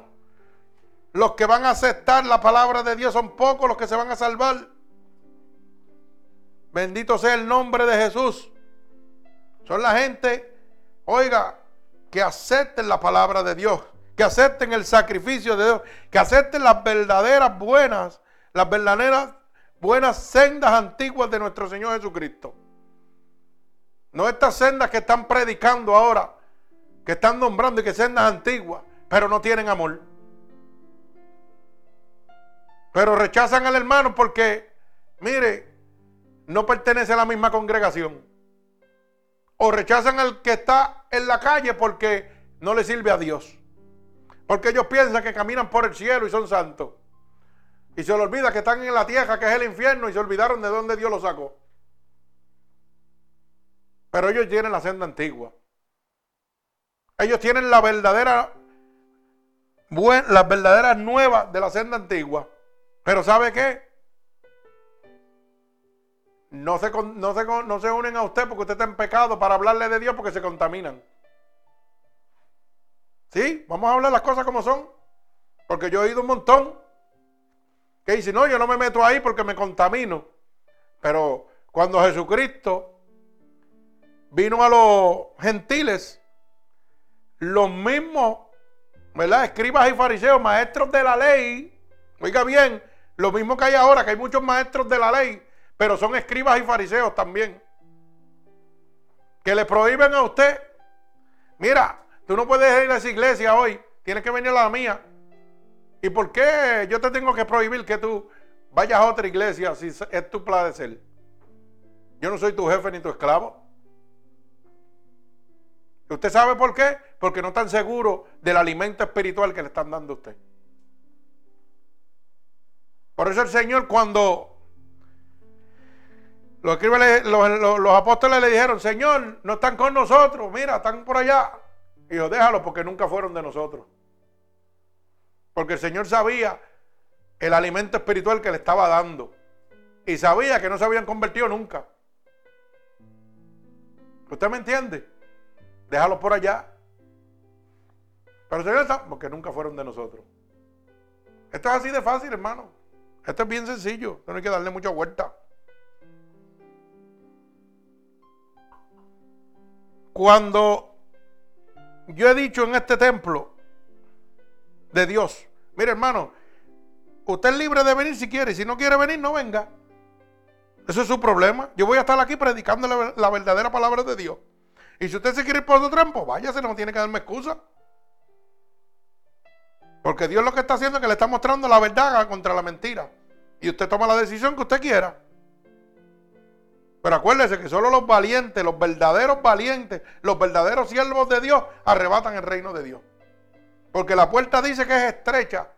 los que van a aceptar la palabra de Dios, son pocos los que se van a salvar. Bendito sea el nombre de Jesús. Son la gente, oiga, que acepten la palabra de Dios, que acepten el sacrificio de Dios, que acepten las verdaderas buenas, las verdaderas buenas sendas antiguas de nuestro Señor Jesucristo. No estas sendas que están predicando ahora, que están nombrando y que sendas antiguas, pero no tienen amor. Pero rechazan al hermano porque, mire, no pertenece a la misma congregación o rechazan al que está en la calle porque no le sirve a Dios. Porque ellos piensan que caminan por el cielo y son santos. Y se les olvida que están en la tierra, que es el infierno, y se olvidaron de dónde Dios los sacó. Pero ellos tienen la senda antigua. Ellos tienen la verdadera, las verdaderas nuevas de la senda antigua. Pero ¿sabe qué? no se, no, se, no se unen a usted porque usted está en pecado para hablarle de Dios porque se contaminan. ¿Sí? Vamos a hablar las cosas como son. Porque yo he oído un montón que dice, no, yo no me meto ahí porque me contamino. Pero cuando Jesucristo vino a los gentiles, los mismos, ¿verdad? Escribas y fariseos, maestros de la ley, oiga bien, lo mismo que hay ahora, que hay muchos maestros de la ley, pero son escribas y fariseos también. Que le prohíben a usted. Mira, Tú no puedes ir a esa iglesia hoy. Tienes que venir a la mía. ¿Y por qué yo te tengo que prohibir que tú vayas a otra iglesia si es tu placer? Yo no soy tu jefe ni tu esclavo. ¿Usted sabe por qué? Porque no están seguros del alimento espiritual que le están dando a usted. Por eso el Señor cuando los, apóstoles le dijeron, Señor, no están con nosotros, mira, están por allá. Y yo, déjalo porque nunca fueron de nosotros. Porque el Señor sabía el alimento espiritual que le estaba dando. Y sabía que no se habían convertido nunca. ¿Usted me entiende? Déjalo por allá. Pero el Señor está, porque nunca fueron de nosotros. Esto es así de fácil, hermano. Esto es bien sencillo. No hay que darle mucha vuelta. Cuando yo he dicho en este templo de Dios, mire hermano, usted es libre de venir si quiere, si no quiere venir, no venga. Eso es su problema. Yo voy a estar aquí predicando la, verdadera palabra de Dios. Y si usted se quiere ir por otro trampo, váyase, no tiene que darme excusa. Porque Dios lo que está haciendo es que le está mostrando la verdad contra la mentira. Y usted toma la decisión que usted quiera. Pero acuérdese que solo los valientes, los verdaderos valientes, los verdaderos siervos de Dios arrebatan el reino de Dios. Porque la puerta dice que es estrecha.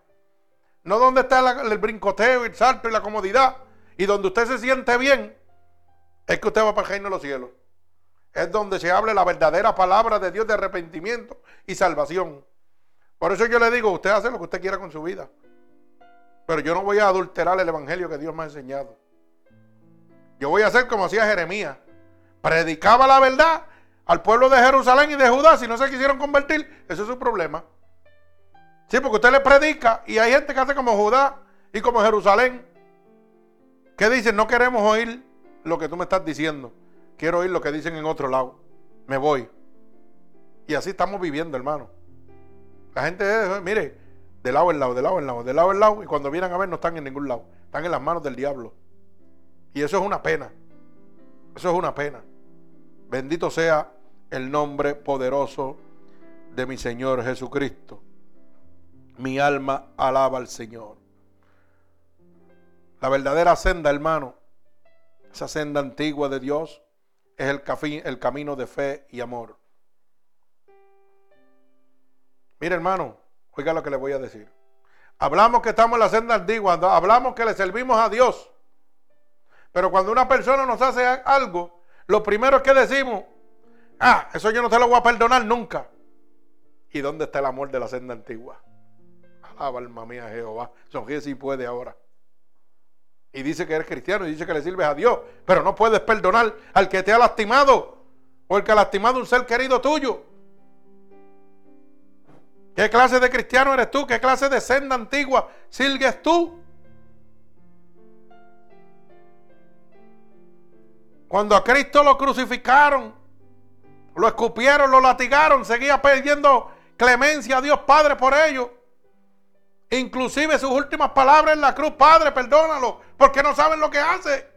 No donde está el brincoteo el salto y la comodidad. Y donde usted se siente bien, es que usted va para el reino de los cielos. Es donde se hable la verdadera palabra de Dios de arrepentimiento y salvación. Por eso yo le digo, usted hace lo que usted quiera con su vida. Pero yo no voy a adulterar el evangelio que Dios me ha enseñado. Yo voy a hacer como hacía Jeremías. Predicaba la verdad al pueblo de Jerusalén y de Judá. Si no se quisieron convertir, eso es su problema. Sí, porque usted le predica y hay gente que hace como Judá y como Jerusalén. Que dicen, no queremos oír lo que tú me estás diciendo. Quiero oír lo que dicen en otro lado. Me voy. Y así estamos viviendo, hermano. La gente, mire, de lado en lado, de lado en lado, de lado en lado. Y cuando vienen a ver no están en ningún lado. Están en las manos del diablo. Y eso es una pena. Eso es una pena. Bendito sea el nombre poderoso de mi Señor Jesucristo. Mi alma alaba al Señor. La verdadera senda, hermano, esa senda antigua de Dios, es el, el camino de fe y amor. Mire, hermano, oiga lo que le voy a decir. Hablamos que estamos en la senda antigua, hablamos que le servimos a Dios. Pero cuando una persona nos hace algo, lo primero que decimos, ah, eso yo no te lo voy a perdonar nunca. ¿Y dónde está el amor de la senda antigua? Alaba alma mía Jehová. Sonríe si puede ahora. Y dice que eres cristiano y dice que le sirves a Dios. Pero no puedes perdonar al que te ha lastimado. O el que ha lastimado un ser querido tuyo. ¿Qué clase de cristiano eres tú? ¿Qué clase de senda antigua sigues tú? Cuando a Cristo lo crucificaron, lo escupieron, lo latigaron, seguía pidiendo clemencia a Dios Padre por ello. Inclusive sus últimas palabras en la cruz, Padre, perdónalo, porque no saben lo que hace.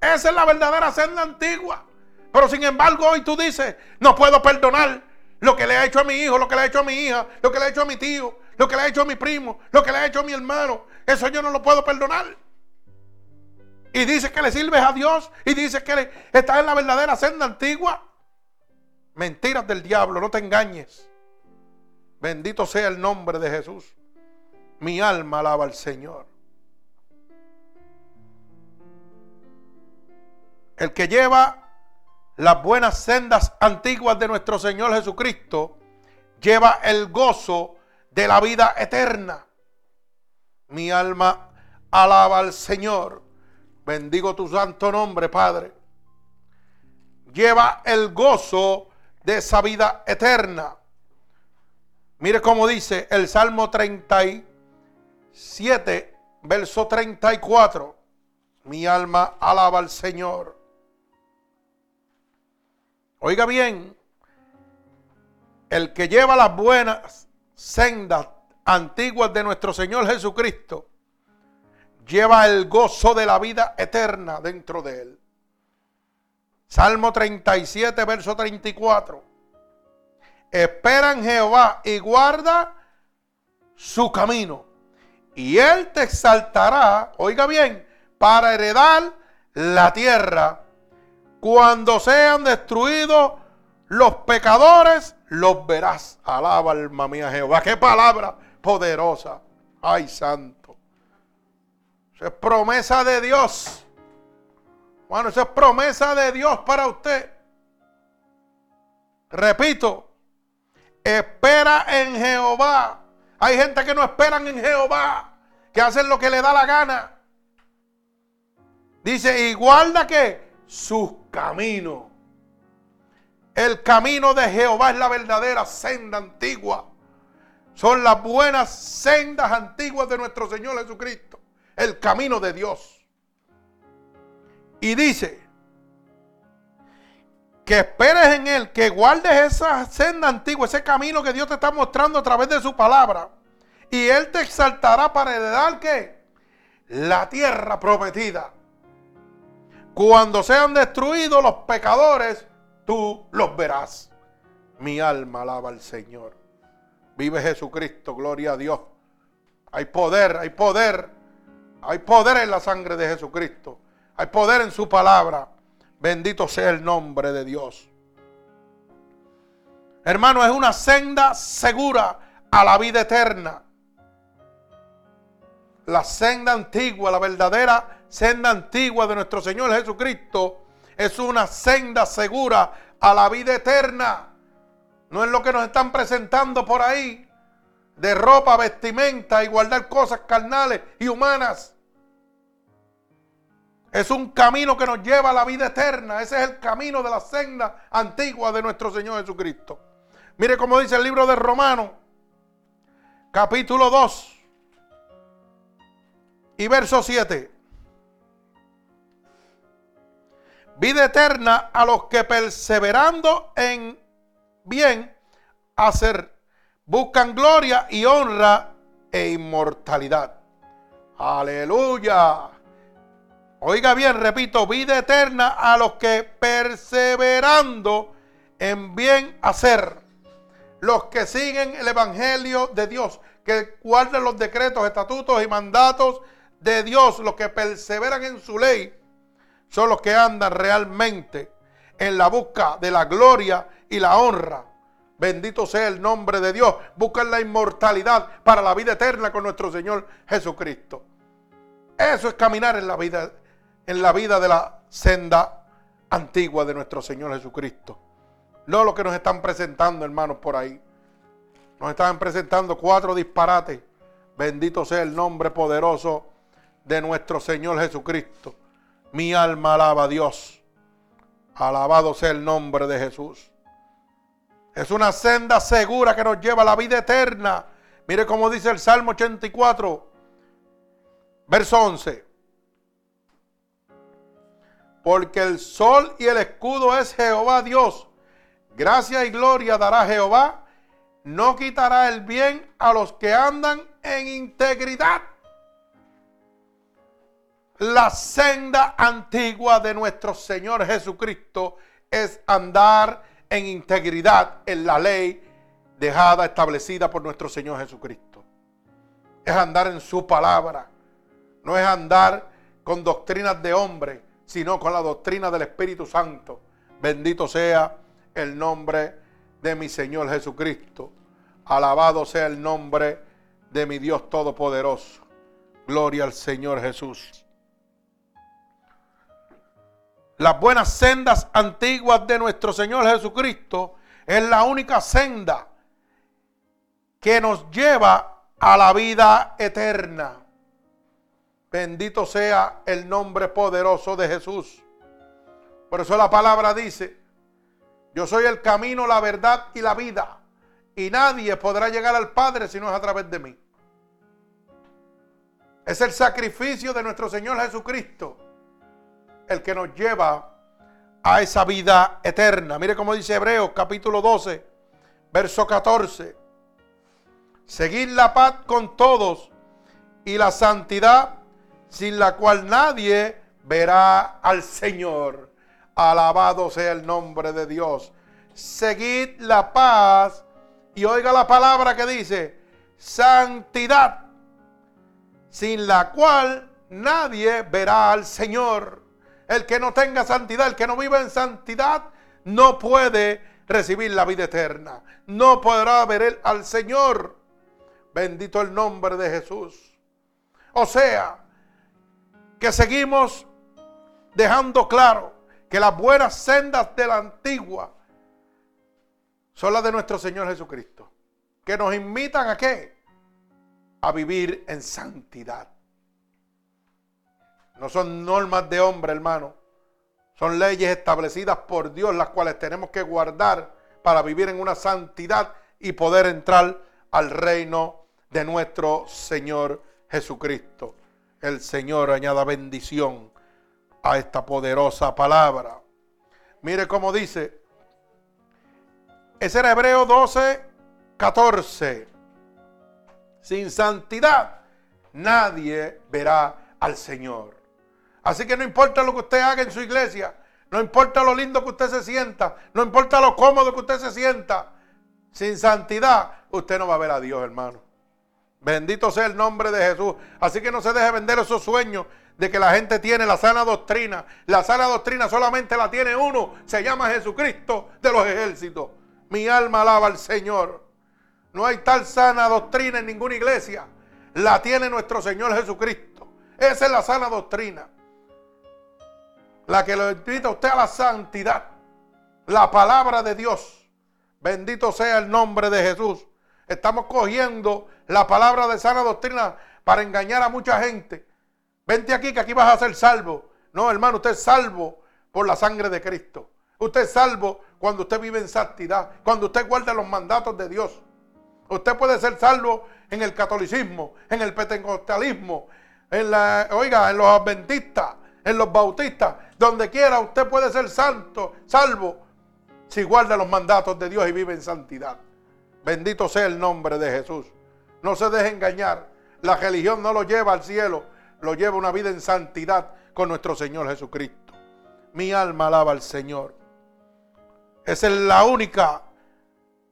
Esa es la verdadera senda antigua. Pero sin embargo hoy tú dices, no puedo perdonar lo que le ha hecho a mi hijo, lo que le ha hecho a mi hija, lo que le ha hecho a mi tío, lo que le ha hecho a mi primo, lo que le ha hecho a mi hermano. Eso yo no lo puedo perdonar. Y dice que le sirves a Dios. Y dice que estás en la verdadera senda antigua. Mentiras del diablo, no te engañes. Bendito sea el nombre de Jesús. Mi alma alaba al Señor. El que lleva las buenas sendas antiguas de nuestro Señor Jesucristo, lleva el gozo de la vida eterna. Mi alma alaba al Señor. Bendigo tu santo nombre, Padre. Lleva el gozo de esa vida eterna. Mire cómo dice el Salmo 37, verso 34. Mi alma alaba al Señor. Oiga bien, el que lleva las buenas sendas antiguas de nuestro Señor Jesucristo lleva el gozo de la vida eterna dentro de él. Salmo 37, verso 34. espera en Jehová y guarda su camino. Y él te exaltará, oiga bien, para heredar la tierra. Cuando sean destruidos los pecadores, los verás. Alaba alma mía Jehová. Qué palabra poderosa. Ay, santo. Eso es promesa de Dios. Bueno, eso es promesa de Dios para usted. Repito, espera en Jehová. Hay gente que no esperan en Jehová, que hacen lo que le da la gana. Dice, y guarda que sus caminos. El camino de Jehová es la verdadera senda antigua. Son las buenas sendas antiguas de nuestro Señor Jesucristo. El camino de Dios. Y dice, que esperes en Él, que guardes esa senda antigua, ese camino que Dios te está mostrando a través de su palabra. Y Él te exaltará para heredar que la tierra prometida. Cuando sean destruidos los pecadores, tú los verás. Mi alma alaba al Señor. Vive Jesucristo, gloria a Dios. Hay poder, hay poder. Hay poder en la sangre de Jesucristo. Hay poder en su palabra. Bendito sea el nombre de Dios. Hermano, es una senda segura a la vida eterna. La senda antigua, la verdadera senda antigua de nuestro Señor Jesucristo, es una senda segura a la vida eterna. No es lo que nos están presentando por ahí, de ropa, vestimenta y guardar cosas carnales y humanas. Es un camino que nos lleva a la vida eterna. Ese es el camino de la senda antigua de nuestro Señor Jesucristo. Mire cómo dice el libro de Romanos, capítulo 2 y verso 7. Vida eterna a los que perseverando en bien hacer, buscan gloria y honra e inmortalidad. Aleluya. Oiga bien, repito, vida eterna a los que perseverando en bien hacer, los que siguen el Evangelio de Dios, que guardan los decretos, estatutos y mandatos de Dios, los que perseveran en su ley, son los que andan realmente en la busca de la gloria y la honra. Bendito sea el nombre de Dios. Buscan la inmortalidad para la vida eterna con nuestro Señor Jesucristo. Eso es caminar en la vida en la vida de la senda antigua de nuestro Señor Jesucristo. No lo que nos están presentando, hermanos, por ahí. Nos están presentando cuatro disparates. Bendito sea el nombre poderoso de nuestro Señor Jesucristo. Mi alma alaba a Dios. Alabado sea el nombre de Jesús. Es una senda segura que nos lleva a la vida eterna. Mire cómo dice el Salmo 84, verso 11 porque el sol y el escudo es Jehová Dios. Gracia y gloria dará Jehová. No quitará el bien a los que andan en integridad. La senda antigua de nuestro Señor Jesucristo es andar en integridad en la ley dejada, establecida por nuestro Señor Jesucristo. Es andar en su palabra. No es andar con doctrinas de hombre sino con la doctrina del Espíritu Santo. Bendito sea el nombre de mi Señor Jesucristo. Alabado sea el nombre de mi Dios Todopoderoso. Gloria al Señor Jesús. Las buenas sendas antiguas de nuestro Señor Jesucristo es la única senda que nos lleva a la vida eterna. Bendito sea el nombre poderoso de Jesús. Por eso la palabra dice, yo soy el camino, la verdad y la vida. Y nadie podrá llegar al Padre si no es a través de mí. Es el sacrificio de nuestro Señor Jesucristo el que nos lleva a esa vida eterna. Mire cómo dice Hebreos capítulo 12, verso 14. Seguir la paz con todos y la santidad sin la cual nadie verá al Señor. Alabado sea el nombre de Dios. seguid la paz y oiga la palabra que dice, santidad, sin la cual nadie verá al Señor. El que no tenga santidad, el que no viva en santidad, no puede recibir la vida eterna. No podrá ver al Señor. Bendito el nombre de Jesús. O sea, que seguimos dejando claro que las buenas sendas de la antigua son las de nuestro Señor Jesucristo. Que nos invitan a qué? A vivir en santidad. No son normas de hombre, hermano. Son leyes establecidas por Dios, las cuales tenemos que guardar para vivir en una santidad y poder entrar al reino de nuestro Señor Jesucristo. El Señor añada bendición a esta poderosa palabra. Mire cómo dice. Ese era Hebreo 12, 14. Sin santidad nadie verá al Señor. Así que no importa lo que usted haga en su iglesia, no importa lo lindo que usted se sienta, no importa lo cómodo que usted se sienta, sin santidad usted no va a ver a Dios, hermano. Bendito sea el nombre de Jesús. Así que no se deje vender esos sueños de que la gente tiene la sana doctrina. La sana doctrina solamente la tiene uno. Se llama Jesucristo de los ejércitos. Mi alma alaba al Señor. No hay tal sana doctrina en ninguna iglesia. La tiene nuestro Señor Jesucristo. Esa es la sana doctrina la que lo invita usted a la santidad, la palabra de Dios. Bendito sea el nombre de Jesús. Estamos cogiendo la palabra de sana doctrina para engañar a mucha gente. Vente aquí que aquí vas a ser salvo. No, hermano, usted es salvo por la sangre de Cristo. Usted es salvo cuando usted vive en santidad, cuando usted guarda los mandatos de Dios. Usted puede ser salvo en el catolicismo, en el pentecostalismo, en la, oiga, en los adventistas, en los bautistas, donde quiera usted puede ser santo, salvo, si guarda los mandatos de Dios y vive en santidad. Bendito sea el nombre de Jesús. No se deje engañar. La religión no lo lleva al cielo, lo lleva una vida en santidad con nuestro Señor Jesucristo. Mi alma alaba al Señor. Esa es la única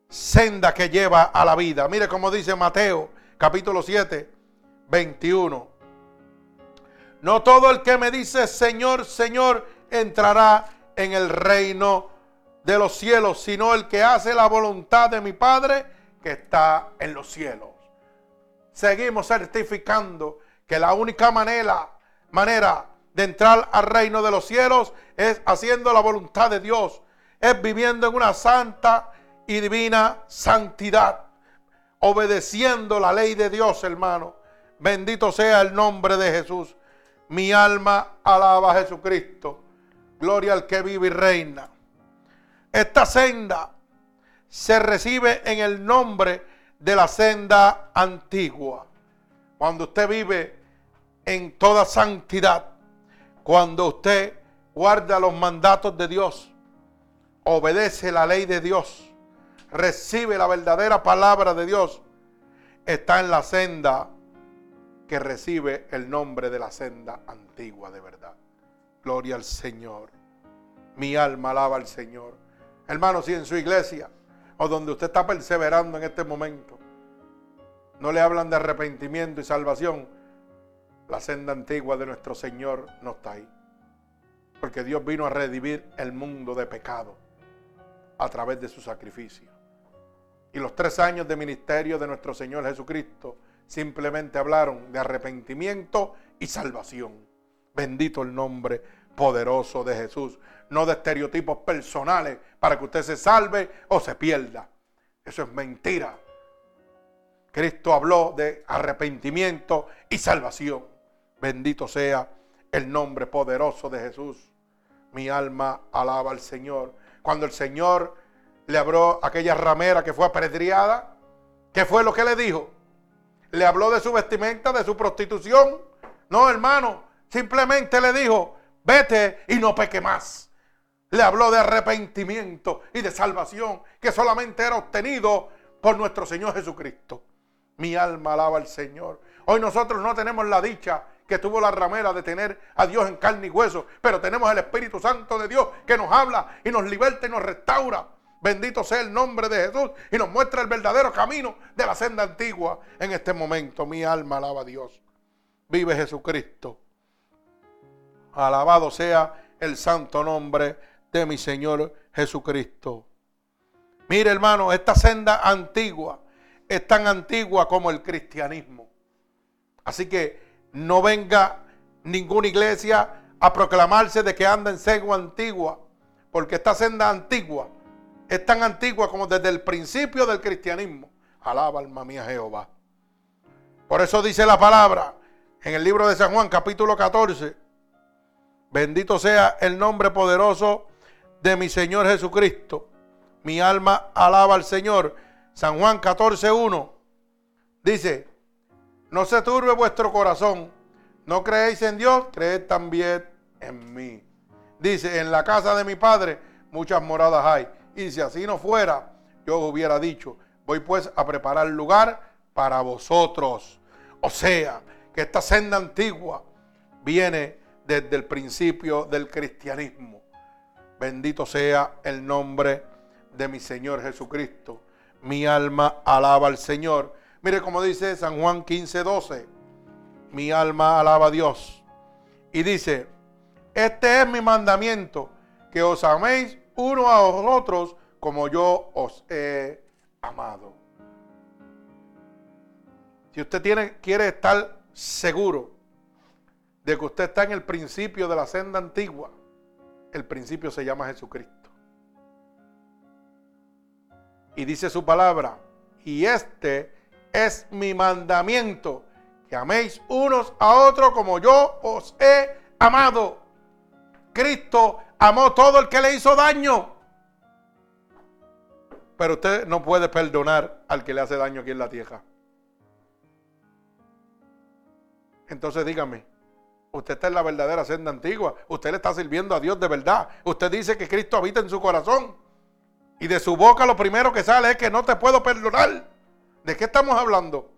senda que lleva a la vida. Mire cómo dice Mateo capítulo 7, 21. No todo el que me dice Señor, Señor entrará en el reino de los cielos, sino el que hace la voluntad de mi Padre que está en los cielos. Seguimos certificando que la única manera, manera de entrar al reino de los cielos es haciendo la voluntad de Dios, es viviendo en una santa y divina santidad, obedeciendo la ley de Dios, hermano. Bendito sea el nombre de Jesús. Mi alma alaba a Jesucristo. Gloria al que vive y reina. Esta senda se recibe en el nombre de la senda antigua. Cuando usted vive en toda santidad, cuando usted guarda los mandatos de Dios, obedece la ley de Dios, recibe la verdadera palabra de Dios, está en la senda que recibe el nombre de la senda antigua de verdad. Gloria al Señor. Mi alma alaba al Señor. Hermano, si en su iglesia o donde usted está perseverando en este momento, no le hablan de arrepentimiento y salvación, la senda antigua de nuestro Señor no está ahí. Porque Dios vino a redimir el mundo de pecado a través de su sacrificio. Y los tres años de ministerio de nuestro Señor Jesucristo simplemente hablaron de arrepentimiento y salvación. Bendito el nombre poderoso de Jesús. No de estereotipos personales para que usted se salve o se pierda. Eso es mentira. Cristo habló de arrepentimiento y salvación. Bendito sea el nombre poderoso de Jesús. Mi alma alaba al Señor. Cuando el Señor le habló a aquella ramera que fue apedreada, ¿qué fue lo que le dijo? Le habló de su vestimenta, de su prostitución. No, hermano, simplemente le dijo, vete y no peque más. Le habló de arrepentimiento y de salvación que solamente era obtenido por nuestro Señor Jesucristo. Mi alma alaba al Señor. Hoy nosotros no tenemos la dicha que tuvo la ramera de tener a Dios en carne y hueso, pero tenemos el Espíritu Santo de Dios que nos habla y nos liberta y nos restaura. Bendito sea el nombre de Jesús y nos muestra el verdadero camino de la senda antigua en este momento. Mi alma alaba a Dios. Vive Jesucristo. Alabado sea el santo nombre de mi Señor Jesucristo. Mire hermano, esta senda antigua es tan antigua como el cristianismo. Así que no venga ninguna iglesia a proclamarse de que anda en senda antigua, porque esta senda antigua es tan antigua como desde el principio del cristianismo. Alaba alma mía Jehová. Por eso dice la palabra en el libro de San Juan capítulo 14. Bendito sea el nombre poderoso de mi Señor Jesucristo. Mi alma alaba al Señor. San Juan 14.1 dice, no se turbe vuestro corazón. No creéis en Dios, creed también en mí. Dice, en la casa de mi Padre muchas moradas hay. Y si así no fuera, yo hubiera dicho, voy pues a preparar lugar para vosotros. O sea, que esta senda antigua viene desde el principio del cristianismo. Bendito sea el nombre de mi Señor Jesucristo. Mi alma alaba al Señor. Mire como dice San Juan 15, 12. Mi alma alaba a Dios. Y dice, este es mi mandamiento, que os améis uno a otros como yo os he amado. Si usted tiene, quiere estar seguro de que usted está en el principio de la senda antigua, el principio se llama Jesucristo. Y dice su palabra, y este es mi mandamiento, que améis unos a otros como yo os he amado. Cristo amó todo el que le hizo daño. Pero usted no puede perdonar al que le hace daño aquí en la tierra. Entonces dígame, usted está en la verdadera senda antigua. Usted le está sirviendo a Dios de verdad. Usted dice que Cristo habita en su corazón. Y de su boca lo primero que sale es que no te puedo perdonar. ¿De qué estamos hablando?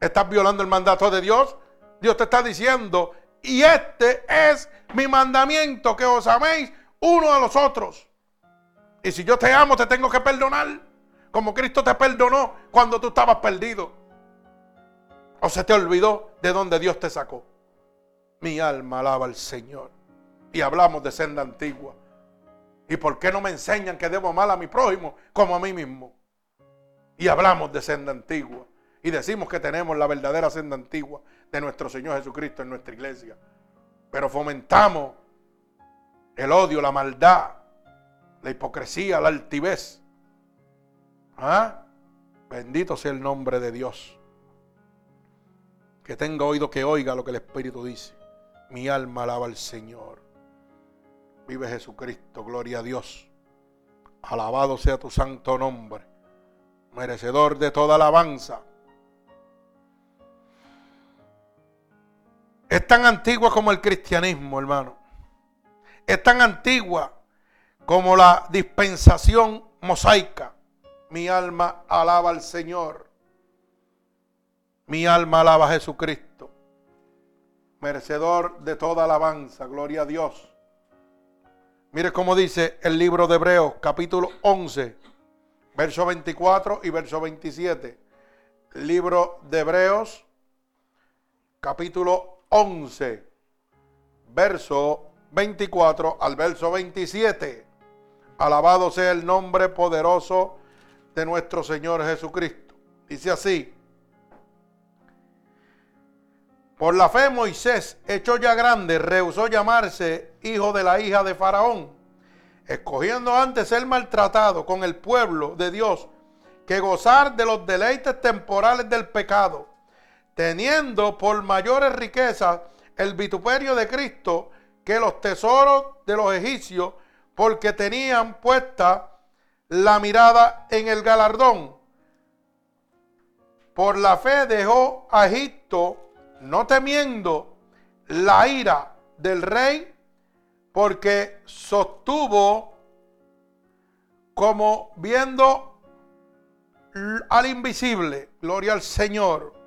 ¿Estás violando el mandato de Dios? Dios te está diciendo, y este es mi mandamiento, que os améis uno a los otros. Y si yo te amo, te tengo que perdonar. Como Cristo te perdonó cuando tú estabas perdido. O se te olvidó de donde Dios te sacó. Mi alma alaba al Señor. Y hablamos de senda antigua. ¿Y por qué no me enseñan que debo amar a mi prójimo como a mí mismo? Y hablamos de senda antigua. Y decimos que tenemos la verdadera senda antigua de nuestro Señor Jesucristo en nuestra iglesia. Pero fomentamos el odio, la maldad, la hipocresía, la altivez. ¿Ah? Bendito sea el nombre de Dios. Que tenga oído que oiga lo que el Espíritu dice. Mi alma alaba al Señor. Vive Jesucristo, gloria a Dios. Alabado sea tu santo nombre, merecedor de toda alabanza. Es tan antigua como el cristianismo, hermano. Es tan antigua como la dispensación mosaica. Mi alma alaba al Señor. Mi alma alaba a Jesucristo. Merecedor de toda alabanza. Gloria a Dios. Mire cómo dice el libro de Hebreos, capítulo 11, verso 24 y verso 27. Libro de Hebreos, capítulo 11, verso 24 al verso 27. Alabado sea el nombre poderoso de nuestro Señor Jesucristo. Dice así. Por la fe Moisés, hecho ya grande, rehusó llamarse hijo de la hija de Faraón, escogiendo antes ser maltratado con el pueblo de Dios que gozar de los deleites temporales del pecado, teniendo por mayores riquezas el vituperio de Cristo que los tesoros de los egipcios, porque tenían puesta la mirada en el galardón. Por la fe dejó a Egipto no temiendo la ira del rey, porque sostuvo como viendo al invisible, gloria al Señor,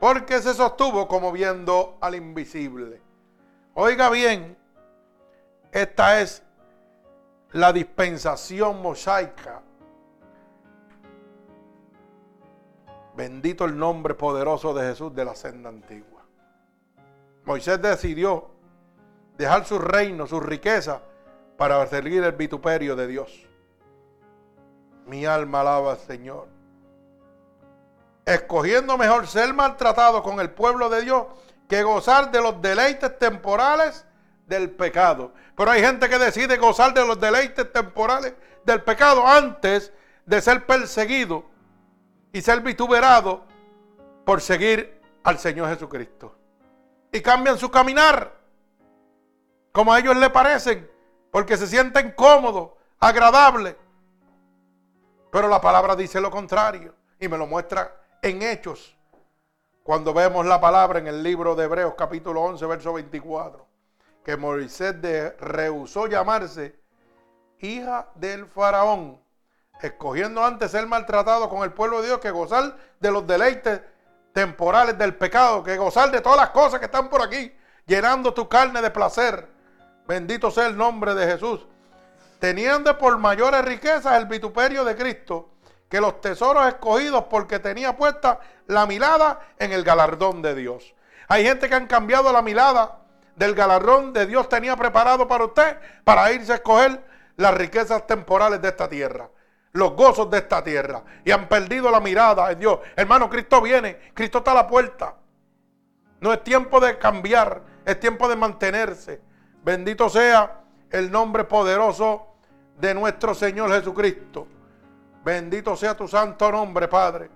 porque se sostuvo como viendo al invisible. Oiga bien, esta es la dispensación mosaica. Bendito el nombre poderoso de Jesús de la senda antigua. Moisés decidió dejar su reino, su riqueza, para seguir el vituperio de Dios. Mi alma alaba al Señor. Escogiendo mejor ser maltratado con el pueblo de Dios que gozar de los deleites temporales del pecado. Pero hay gente que decide gozar de los deleites temporales del pecado antes de ser perseguido y ser vituperado por seguir al Señor Jesucristo. Y cambian su caminar como a ellos le parecen, porque se sienten cómodos, agradables. Pero la palabra dice lo contrario y me lo muestra en hechos. Cuando vemos la palabra en el libro de Hebreos capítulo 11, verso 24, que Moisés de, rehusó llamarse hija del faraón, escogiendo antes ser maltratado con el pueblo de Dios que gozar de los deleites temporales del pecado, que gozar de todas las cosas que están por aquí, llenando tu carne de placer. Bendito sea el nombre de Jesús. Teniendo por mayores riquezas el vituperio de Cristo que los tesoros escogidos porque tenía puesta la mirada en el galardón de Dios. Hay gente que han cambiado la mirada del galardón de Dios tenía preparado para usted para irse a escoger las riquezas temporales de esta tierra, los gozos de esta tierra y han perdido la mirada en Dios. Hermano, Cristo viene, Cristo está a la puerta. No es tiempo de cambiar, es tiempo de mantenerse. Bendito sea el nombre poderoso de nuestro Señor Jesucristo. Bendito sea tu santo nombre, Padre.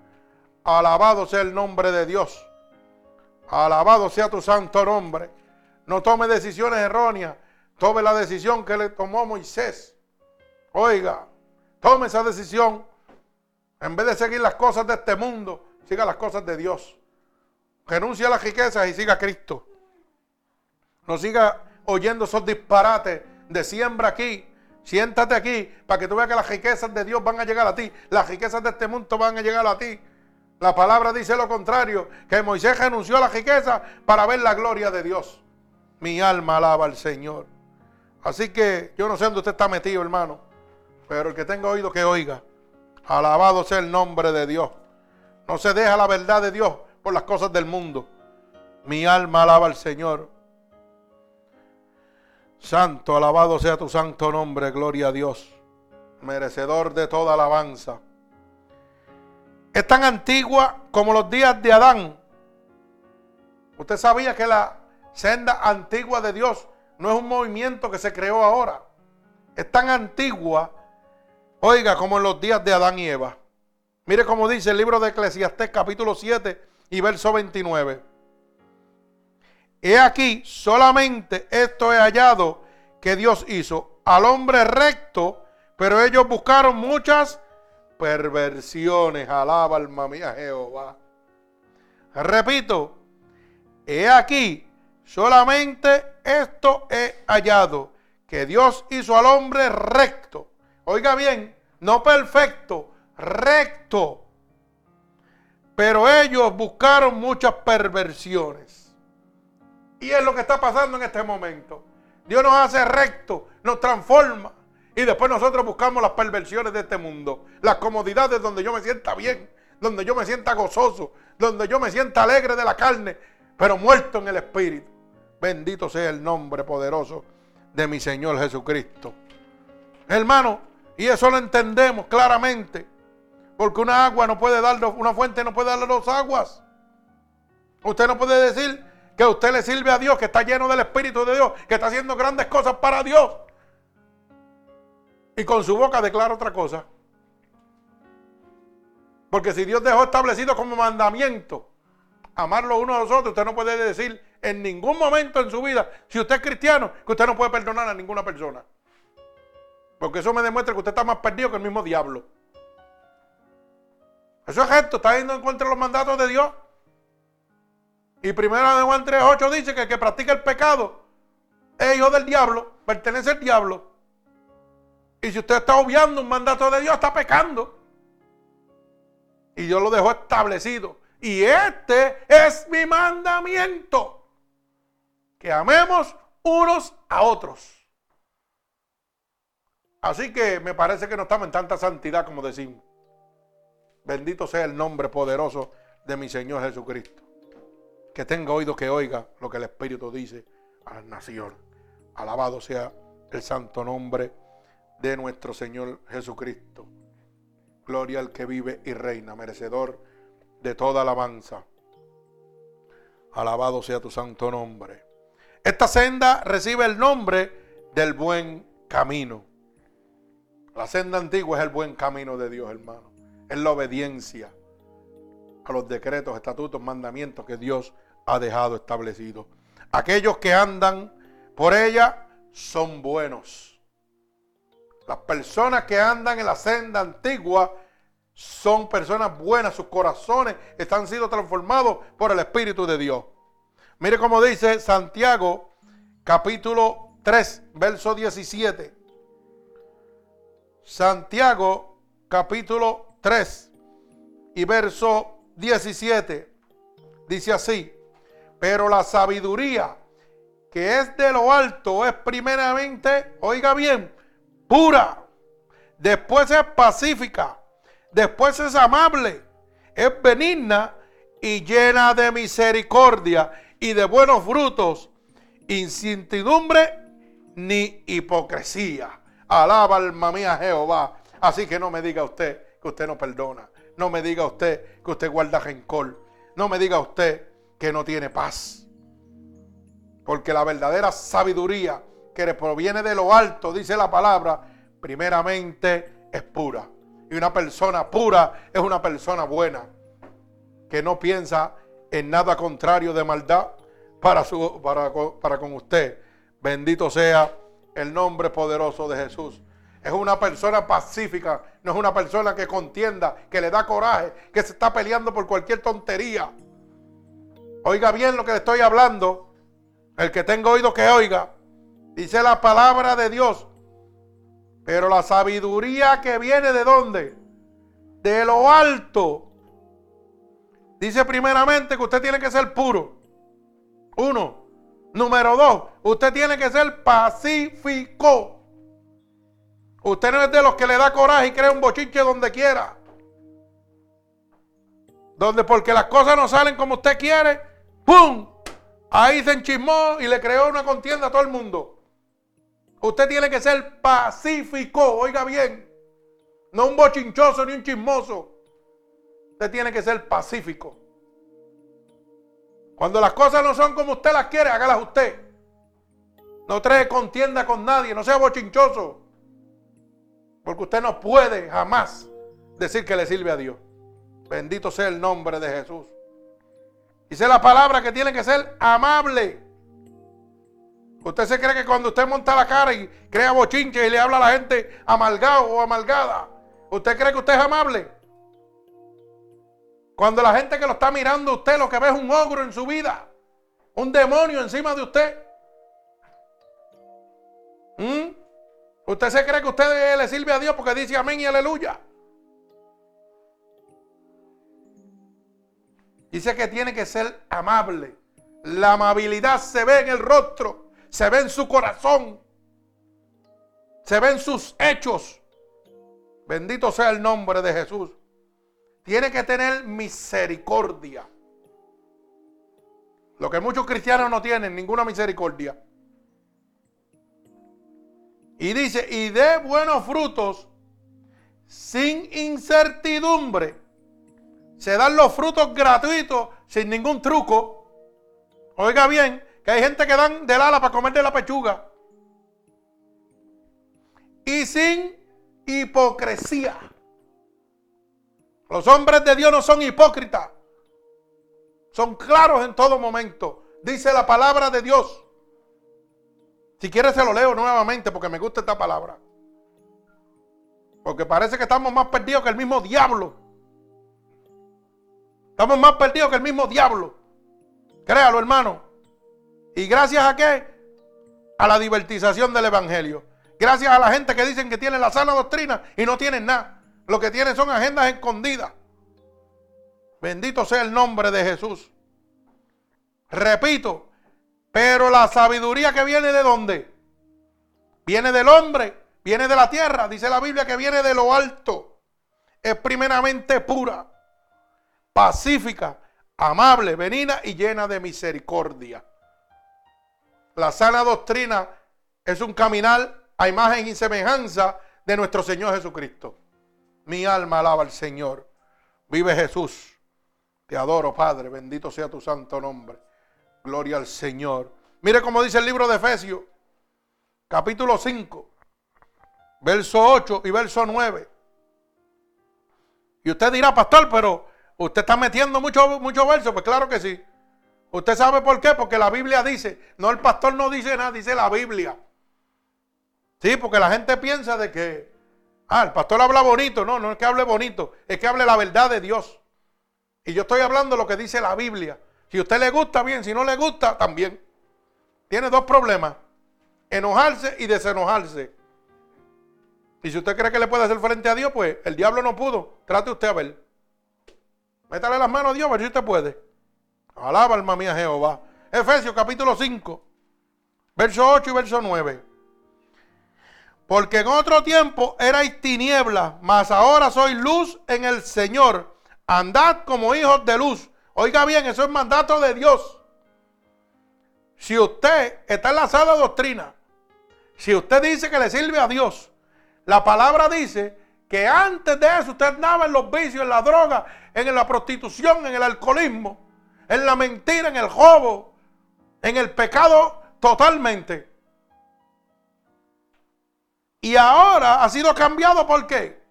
Alabado sea el nombre de Dios. Alabado sea tu santo nombre. No tome decisiones erróneas. Tome la decisión que le tomó Moisés. Oiga, tome esa decisión. En vez de seguir las cosas de este mundo, siga las cosas de Dios. Renuncia a las riquezas y siga a Cristo. No siga oyendo esos disparates de siembra aquí, Siéntate aquí para que tú veas que las riquezas de Dios van a llegar a ti. Las riquezas de este mundo van a llegar a ti. La palabra dice lo contrario, que Moisés renunció a la riqueza para ver la gloria de Dios. Mi alma alaba al Señor. Así que yo no sé dónde usted está metido, hermano, pero el que tenga oído que oiga. Alabado sea el nombre de Dios. No se deja la verdad de Dios por las cosas del mundo. Mi alma alaba al Señor. Santo, alabado sea tu santo nombre, gloria a Dios, merecedor de toda alabanza. Es tan antigua como los días de Adán. Usted sabía que la senda antigua de Dios no es un movimiento que se creó ahora. Es tan antigua, oiga, como en los días de Adán y Eva. Mire cómo dice el libro de Eclesiastés capítulo 7 y verso 29. He aquí, solamente esto he hallado que Dios hizo al hombre recto, pero ellos buscaron muchas perversiones. Alaba alma mía Jehová. Repito, he aquí, solamente esto he hallado, que Dios hizo al hombre recto. Oiga bien, no perfecto, recto. Pero ellos buscaron muchas perversiones. Y es lo que está pasando en este momento. Dios nos hace recto, nos transforma. Y después nosotros buscamos las perversiones de este mundo. Las comodidades donde yo me sienta bien, donde yo me sienta gozoso, donde yo me sienta alegre de la carne, pero muerto en el espíritu. Bendito sea el nombre poderoso de mi Señor Jesucristo. Hermano, y eso lo entendemos claramente. Porque una agua no puede dar, una fuente no puede darle dos aguas. Usted no puede decir, que usted le sirve a Dios, que está lleno del Espíritu de Dios, que está haciendo grandes cosas para Dios. Y con su boca declara otra cosa. Porque si Dios dejó establecido como mandamiento amarlo uno a los otros, usted no puede decir en ningún momento en su vida, si usted es cristiano, que usted no puede perdonar a ninguna persona. Porque eso me demuestra que usted está más perdido que el mismo diablo. Eso es esto, está yendo en contra de los mandatos de Dios. Y primero de Juan 3.8 dice que el que practica el pecado es hijo del diablo, pertenece al diablo. Y si usted está obviando un mandato de Dios, está pecando. Y Dios lo dejó establecido. Y este es mi mandamiento. Que amemos unos a otros. Así que me parece que no estamos en tanta santidad como decimos. Bendito sea el nombre poderoso de mi Señor Jesucristo. Que tenga oído que oiga lo que el Espíritu dice a las naciones. Alabado sea el santo nombre de nuestro Señor Jesucristo. Gloria al que vive y reina, merecedor de toda alabanza. Alabado sea tu santo nombre. Esta senda recibe el nombre del buen camino. La senda antigua es el buen camino de Dios, hermano. Es la obediencia a los decretos, estatutos, mandamientos que Dios ha dejado establecidos. Aquellos que andan por ella son buenos. Las personas que andan en la senda antigua son personas buenas, sus corazones están siendo transformados por el Espíritu de Dios. Mire cómo dice Santiago capítulo 3, verso 17. Santiago capítulo 3 y verso 17. Dice así, pero la sabiduría que es de lo alto es primeramente, oiga bien, pura, después es pacífica, después es amable, es benigna y llena de misericordia y de buenos frutos, incertidumbre ni hipocresía. Alaba alma mía Jehová. Así que no me diga usted que usted no perdona. No me diga usted que usted guarda rencor. No me diga usted que no tiene paz. Porque la verdadera sabiduría que proviene de lo alto, dice la palabra, primeramente es pura. Y una persona pura es una persona buena, que no piensa en nada contrario de maldad para, su, para, para con usted. Bendito sea el nombre poderoso de Jesús. Es una persona pacífica, no es una persona que contienda, que le da coraje, que se está peleando por cualquier tontería. Oiga bien lo que le estoy hablando. El que tenga oído que oiga. Dice la palabra de Dios. Pero la sabiduría que viene de dónde? De lo alto. Dice primeramente que usted tiene que ser puro. Uno. Número dos, usted tiene que ser pacífico. Usted no es de los que le da coraje y crea un bochinche donde quiera. Donde porque las cosas no salen como usted quiere, ¡pum! Ahí se enchismó y le creó una contienda a todo el mundo. Usted tiene que ser pacífico, oiga bien. No un bochinchoso ni un chismoso. Usted tiene que ser pacífico. Cuando las cosas no son como usted las quiere, hágalas usted. No trae contienda con nadie, no sea bochinchoso. Porque usted no puede jamás decir que le sirve a Dios. Bendito sea el nombre de Jesús. Dice la palabra que tiene que ser amable. Usted se cree que cuando usted monta la cara y crea bochinche y le habla a la gente amalgado o amalgada, ¿usted cree que usted es amable? Cuando la gente que lo está mirando usted lo que ve es un ogro en su vida, un demonio encima de usted. ¿Mm? ¿Usted se cree que usted le sirve a Dios porque dice amén y aleluya? Dice que tiene que ser amable. La amabilidad se ve en el rostro, se ve en su corazón, se ve en sus hechos. Bendito sea el nombre de Jesús. Tiene que tener misericordia. Lo que muchos cristianos no tienen, ninguna misericordia. Y dice, y de buenos frutos sin incertidumbre. Se dan los frutos gratuitos sin ningún truco. Oiga bien, que hay gente que dan del ala para comer de la pechuga. Y sin hipocresía. Los hombres de Dios no son hipócritas. Son claros en todo momento. Dice la palabra de Dios. Si quieres se lo leo nuevamente porque me gusta esta palabra. Porque parece que estamos más perdidos que el mismo diablo. Estamos más perdidos que el mismo diablo. Créalo, hermano. ¿Y gracias a qué? A la divertización del Evangelio. Gracias a la gente que dicen que tienen la sana doctrina y no tienen nada. Lo que tienen son agendas escondidas. Bendito sea el nombre de Jesús. Repito, pero la sabiduría que viene de dónde? Viene del hombre viene de la tierra, dice la Biblia que viene de lo alto. Es primeramente pura, pacífica, amable, benigna y llena de misericordia. La sana doctrina es un caminar a imagen y semejanza de nuestro Señor Jesucristo. Mi alma alaba al Señor. Vive Jesús. Te adoro, Padre. Bendito sea tu santo nombre. Gloria al Señor. Mire cómo dice el libro de Efesios, capítulo 5, verso 8 y verso 9. Y usted dirá, pastor, pero usted está metiendo muchos mucho versos. Pues claro que sí. ¿Usted sabe por qué? Porque la Biblia dice, no el pastor no dice nada, dice la Biblia. Sí, porque la gente piensa de que, ah, el pastor habla bonito. No, no es que hable bonito, es que hable la verdad de Dios. Y yo estoy hablando lo que dice la Biblia. Si a usted le gusta, bien. Si no le gusta, también. Tiene dos problemas. Enojarse y desenojarse. Y si usted cree que le puede hacer frente a Dios, pues el diablo no pudo. Trate usted a ver. Métale las manos a Dios, a ver si usted puede. Alaba alma mía Jehová. Efesios capítulo 5, verso 8 y verso 9. Porque en otro tiempo erais tinieblas, mas ahora sois luz en el Señor. Andad como hijos de luz. Oiga bien, eso es mandato de Dios. Si usted está en la sala doctrina, si usted dice que le sirve a Dios, la palabra dice que antes de eso usted andaba en los vicios, en la droga, en la prostitución, en el alcoholismo, en la mentira, en el robo, en el pecado totalmente. Y ahora ha sido cambiado por qué?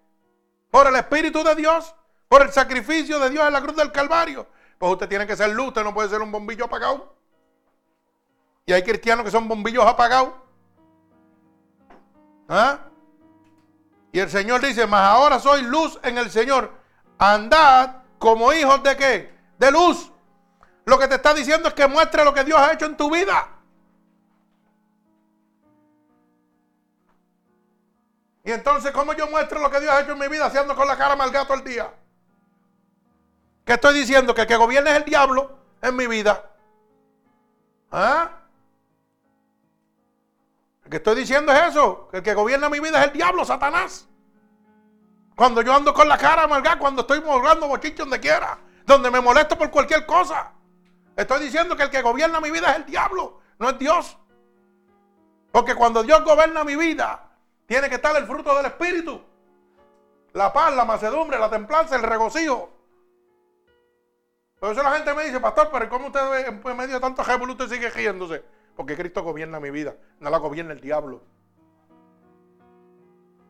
Por el Espíritu de Dios, por el sacrificio de Dios en la cruz del Calvario. Pues usted tiene que ser luz, usted no puede ser un bombillo apagado. Y hay cristianos que son bombillos apagados. ¿Ah? Y el Señor dice, mas ahora soy luz en el Señor. Andad como hijos de qué? De luz. Lo que te está diciendo es que muestre lo que Dios ha hecho en tu vida. Y entonces, ¿cómo yo muestro lo que Dios ha hecho en mi vida haciendo con la cara mal gato el día? ¿Qué estoy diciendo? Que el que gobierna es el diablo en mi vida. ¿Ah? Lo que estoy diciendo es eso, que el que gobierna mi vida es el diablo, Satanás. Cuando yo ando con la cara amargada, cuando estoy morando bochicho donde quiera, donde me molesto por cualquier cosa. Estoy diciendo que el que gobierna mi vida es el diablo, no es Dios. Porque cuando Dios gobierna mi vida, tiene que estar el fruto del Espíritu. La paz, la macedumbre, la templanza, el regocijo. Por eso la gente me dice, pastor, pero ¿cómo usted en medio de tanto usted sigue riéndose? Porque Cristo gobierna mi vida, no la gobierna el diablo.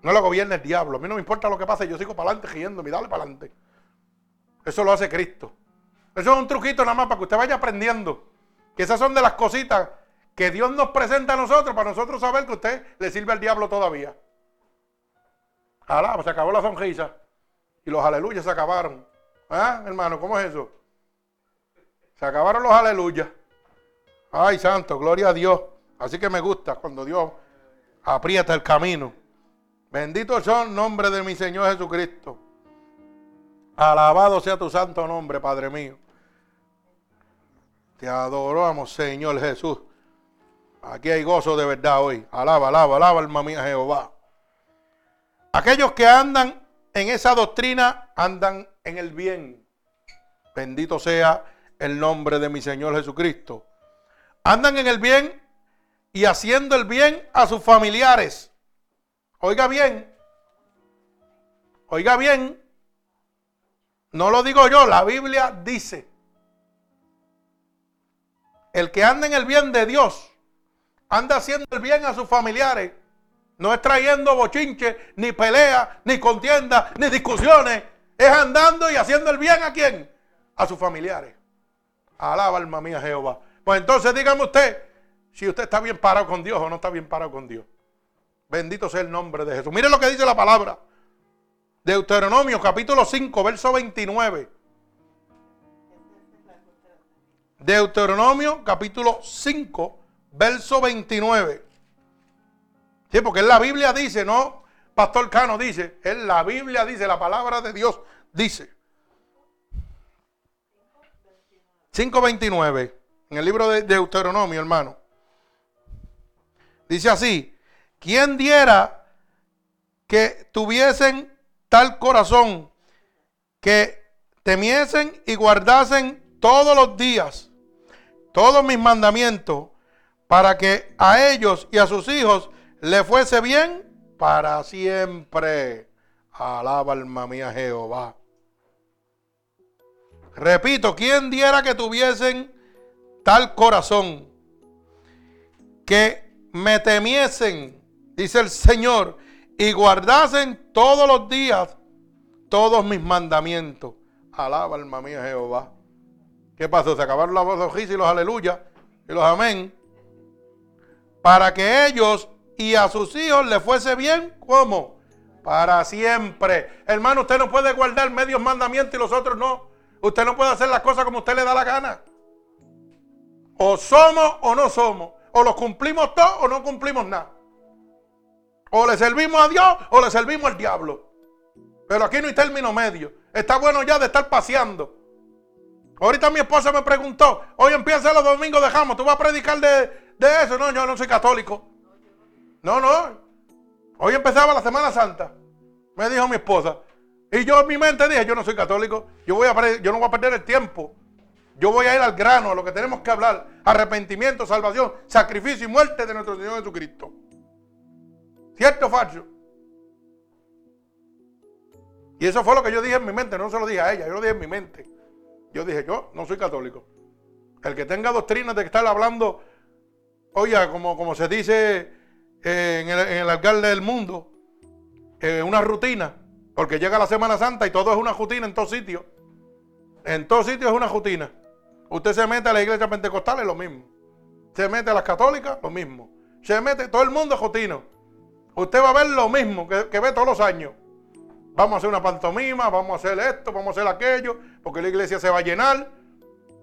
No la gobierna el diablo. A mí no me importa lo que pase, yo sigo para adelante riéndome, dale para adelante. Eso lo hace Cristo. Eso es un truquito nada más para que usted vaya aprendiendo. Que esas son de las cositas que Dios nos presenta a nosotros para nosotros saber que usted le sirve al diablo todavía. Alá, se acabó la sonrisa. Y los aleluyas se acabaron. ¿Ah, hermano? ¿Cómo es eso? Se acabaron los aleluyas. Ay, santo, gloria a Dios. Así que me gusta cuando Dios aprieta el camino. Bendito el nombre de mi Señor Jesucristo. Alabado sea tu santo nombre, Padre mío. Te adoramos, Señor Jesús. Aquí hay gozo de verdad hoy. Alaba, alaba, alaba, alma mía Jehová. Aquellos que andan en esa doctrina andan en el bien. Bendito sea el nombre de mi Señor Jesucristo. Andan en el bien y haciendo el bien a sus familiares. Oiga bien. Oiga bien. No lo digo yo, la Biblia dice. El que anda en el bien de Dios anda haciendo el bien a sus familiares. No es trayendo bochinche, ni pelea, ni contienda, ni discusiones. Es andando y haciendo el bien a quién? A sus familiares. Alaba alma mía Jehová. Pues entonces dígame usted si usted está bien parado con Dios o no está bien parado con Dios. Bendito sea el nombre de Jesús. Mire lo que dice la palabra. Deuteronomio capítulo 5, verso 29. Deuteronomio capítulo 5, verso 29. Sí, porque en la Biblia dice, no, Pastor Cano dice, en la Biblia dice, la palabra de Dios dice. 5.29, en el libro de Deuteronomio, hermano. Dice así, ¿quién diera que tuviesen tal corazón, que temiesen y guardasen todos los días todos mis mandamientos, para que a ellos y a sus hijos le fuese bien para siempre. Alaba alma mía Jehová. Repito, ¿quién diera que tuviesen tal corazón? Que me temiesen, dice el Señor, y guardasen todos los días todos mis mandamientos. Alaba alma mía Jehová. ¿Qué pasó? Se acabaron los y los aleluya y los amén. Para que ellos y a sus hijos les fuese bien, ¿cómo? Para siempre. Hermano, usted no puede guardar medios mandamientos y los otros no. Usted no puede hacer las cosas como usted le da la gana. O somos o no somos. O los cumplimos todos o no cumplimos nada. O le servimos a Dios o le servimos al diablo. Pero aquí no hay término medio. Está bueno ya de estar paseando. Ahorita mi esposa me preguntó, hoy empieza los domingos dejamos, ¿tú vas a predicar de, de eso? No, yo no soy católico. No, no. Hoy empezaba la Semana Santa, me dijo mi esposa. Y yo en mi mente dije, yo no soy católico, yo, voy a, yo no voy a perder el tiempo. Yo voy a ir al grano, a lo que tenemos que hablar. Arrepentimiento, salvación, sacrificio y muerte de nuestro Señor Jesucristo. ¿Cierto o falso? Y eso fue lo que yo dije en mi mente, no se lo dije a ella, yo lo dije en mi mente. Yo dije, yo no soy católico. El que tenga doctrinas de estar hablando, oiga, como, como se dice eh, en, el, alcalde del mundo, eh, una rutina, porque llega la Semana Santa y todo es una rutina en todos sitios. En todos sitios es una rutina. Usted se mete a la iglesia pentecostal, es lo mismo. Se mete a las católicas, lo mismo. Se mete, todo el mundo rutina. Usted va a ver lo mismo que, ve todos los años. Vamos a hacer una pantomima, vamos a hacer esto, vamos a hacer aquello, porque la iglesia se va a llenar,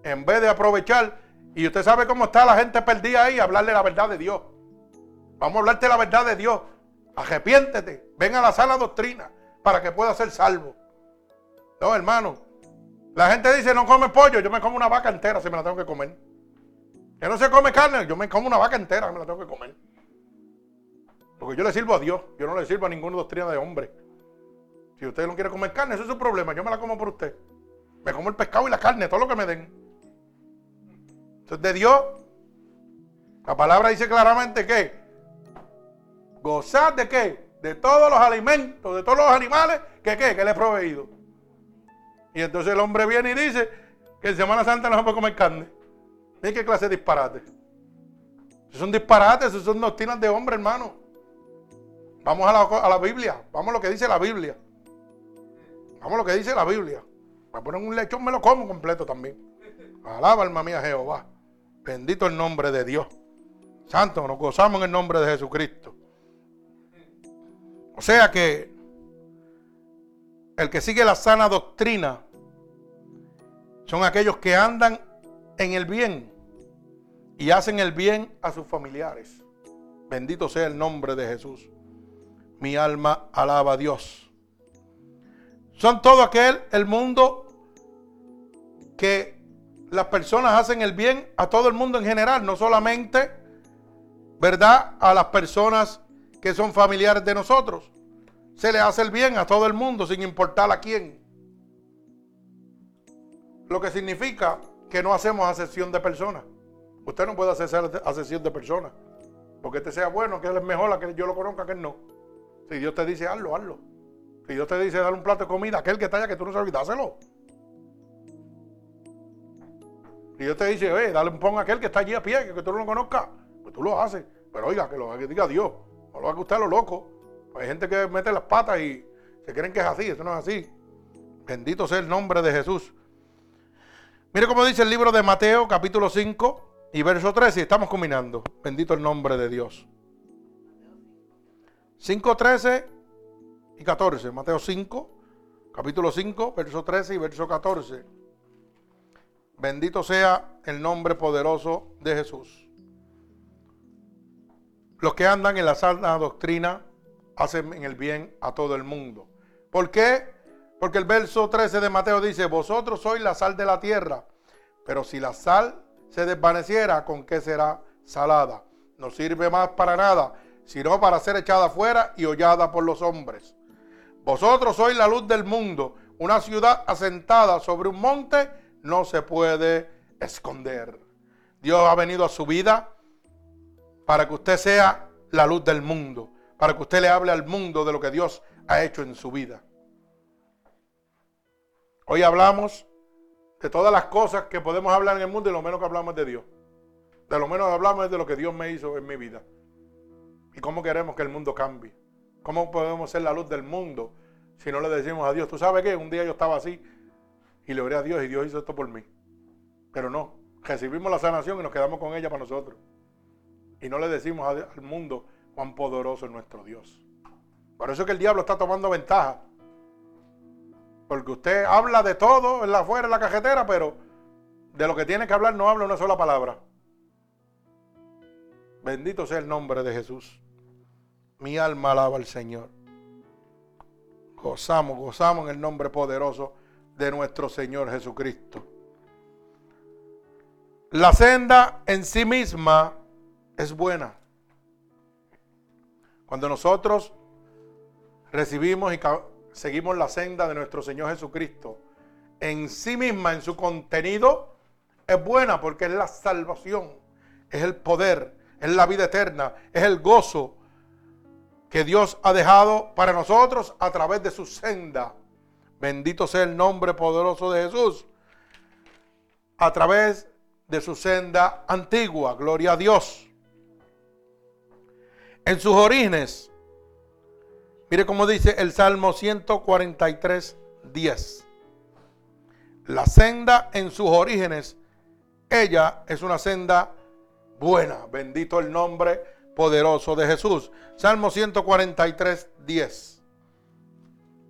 en vez de aprovechar. Y usted sabe cómo está la gente perdida ahí, hablarle la verdad de Dios. Vamos a hablarte la verdad de Dios. Arrepiéntete, ven a la sala doctrina para que pueda ser salvo. No, hermano. La gente dice no come pollo, yo me como una vaca entera si me la tengo que comer. Que no se come carne, yo me como una vaca entera, me la tengo que comer. Porque yo le sirvo a Dios, yo no le sirvo a ninguna doctrina de hombre. Si usted no quiere comer carne, eso es su problema. Yo me la como por usted. Me como el pescado y la carne, todo lo que me den. Eso es de Dios. La palabra dice claramente que gozar de qué? De todos los alimentos, de todos los animales que qué? Que le he proveído. Y entonces el hombre viene y dice que en Semana Santa no se puede comer carne. ¿Y qué clase de disparate? Esos son disparates, esos son doctrinas de hombre, hermano. Vamos a la, a la Biblia, vamos a lo que dice la Biblia. Vamos a lo que dice la Biblia. a poner un lechón, me lo como completo también. Alaba alma mía Jehová. Bendito el nombre de Dios. Santo, nos gozamos en el nombre de Jesucristo. O sea que el que sigue la sana doctrina son aquellos que andan en el bien y hacen el bien a sus familiares. Bendito sea el nombre de Jesús. Mi alma alaba a Dios. Son todo aquel, el mundo, que las personas hacen el bien a todo el mundo en general, no solamente, ¿verdad? A las personas que son familiares de nosotros. Se le hace el bien a todo el mundo sin importar a quién. Lo que significa que no hacemos asesión de personas. Usted no puede hacer asesión de personas. Porque este sea bueno, que él es mejor, a que yo lo conozca, que él no. Si Dios te dice, hazlo, hazlo. Si Dios te dice dar un plato de comida, aquel que está allá que tú no sabes, dáselo. Si Dios te dice, dale un pon a aquel que está allí a pie, que, tú no lo conozcas, pues tú lo haces. Pero oiga, que lo que diga Dios. No lo haga usted a lo loco. Hay gente que mete las patas y se creen que es así, eso no es así. Bendito sea el nombre de Jesús. Mire cómo dice el libro de Mateo, capítulo 5 y verso 13. Estamos combinando. Bendito el nombre de Dios. 5.13 y 14. Mateo 5, capítulo 5, verso 13 y verso 14. Bendito sea el nombre poderoso de Jesús. Los que andan en la sana doctrina hacen en el bien a todo el mundo. ¿Por qué? Porque el verso 13 de Mateo dice, vosotros sois la sal de la tierra, pero si la sal se desvaneciera, ¿con qué será salada? No sirve más para nada, sino para ser echada fuera y hollada por los hombres. Vosotros sois la luz del mundo. Una ciudad asentada sobre un monte no se puede esconder. Dios ha venido a su vida para que usted sea la luz del mundo, para que usted le hable al mundo de lo que Dios ha hecho en su vida. Hoy hablamos de todas las cosas que podemos hablar en el mundo y lo menos que hablamos de Dios. De lo menos hablamos de lo que Dios me hizo en mi vida. Y cómo queremos que el mundo cambie. ¿Cómo podemos ser la luz del mundo si no le decimos a Dios, tú sabes qué, un día yo estaba así y le oré a Dios y Dios hizo esto por mí? Pero no, recibimos la sanación y nos quedamos con ella para nosotros. Y no le decimos al mundo cuán poderoso es nuestro Dios. Por eso es que el diablo está tomando ventaja. Porque usted habla de todo en la afuera, en la cajetera, pero de lo que tiene que hablar no habla una sola palabra. Bendito sea el nombre de Jesús. Mi alma alaba al Señor. Gozamos, gozamos en el nombre poderoso de nuestro Señor Jesucristo. La senda en sí misma es buena. Cuando nosotros recibimos y seguimos la senda de nuestro Señor Jesucristo, en sí misma, en su contenido, es buena porque es la salvación, es el poder, es la vida eterna, es el gozo que Dios ha dejado para nosotros a través de su senda. Bendito sea el nombre poderoso de Jesús. A través de su senda antigua. Gloria a Dios. En sus orígenes. Mire cómo dice el Salmo 143, 10. La senda en sus orígenes. Ella es una senda buena. Bendito el nombre poderoso de Jesús. Salmo 143, 10.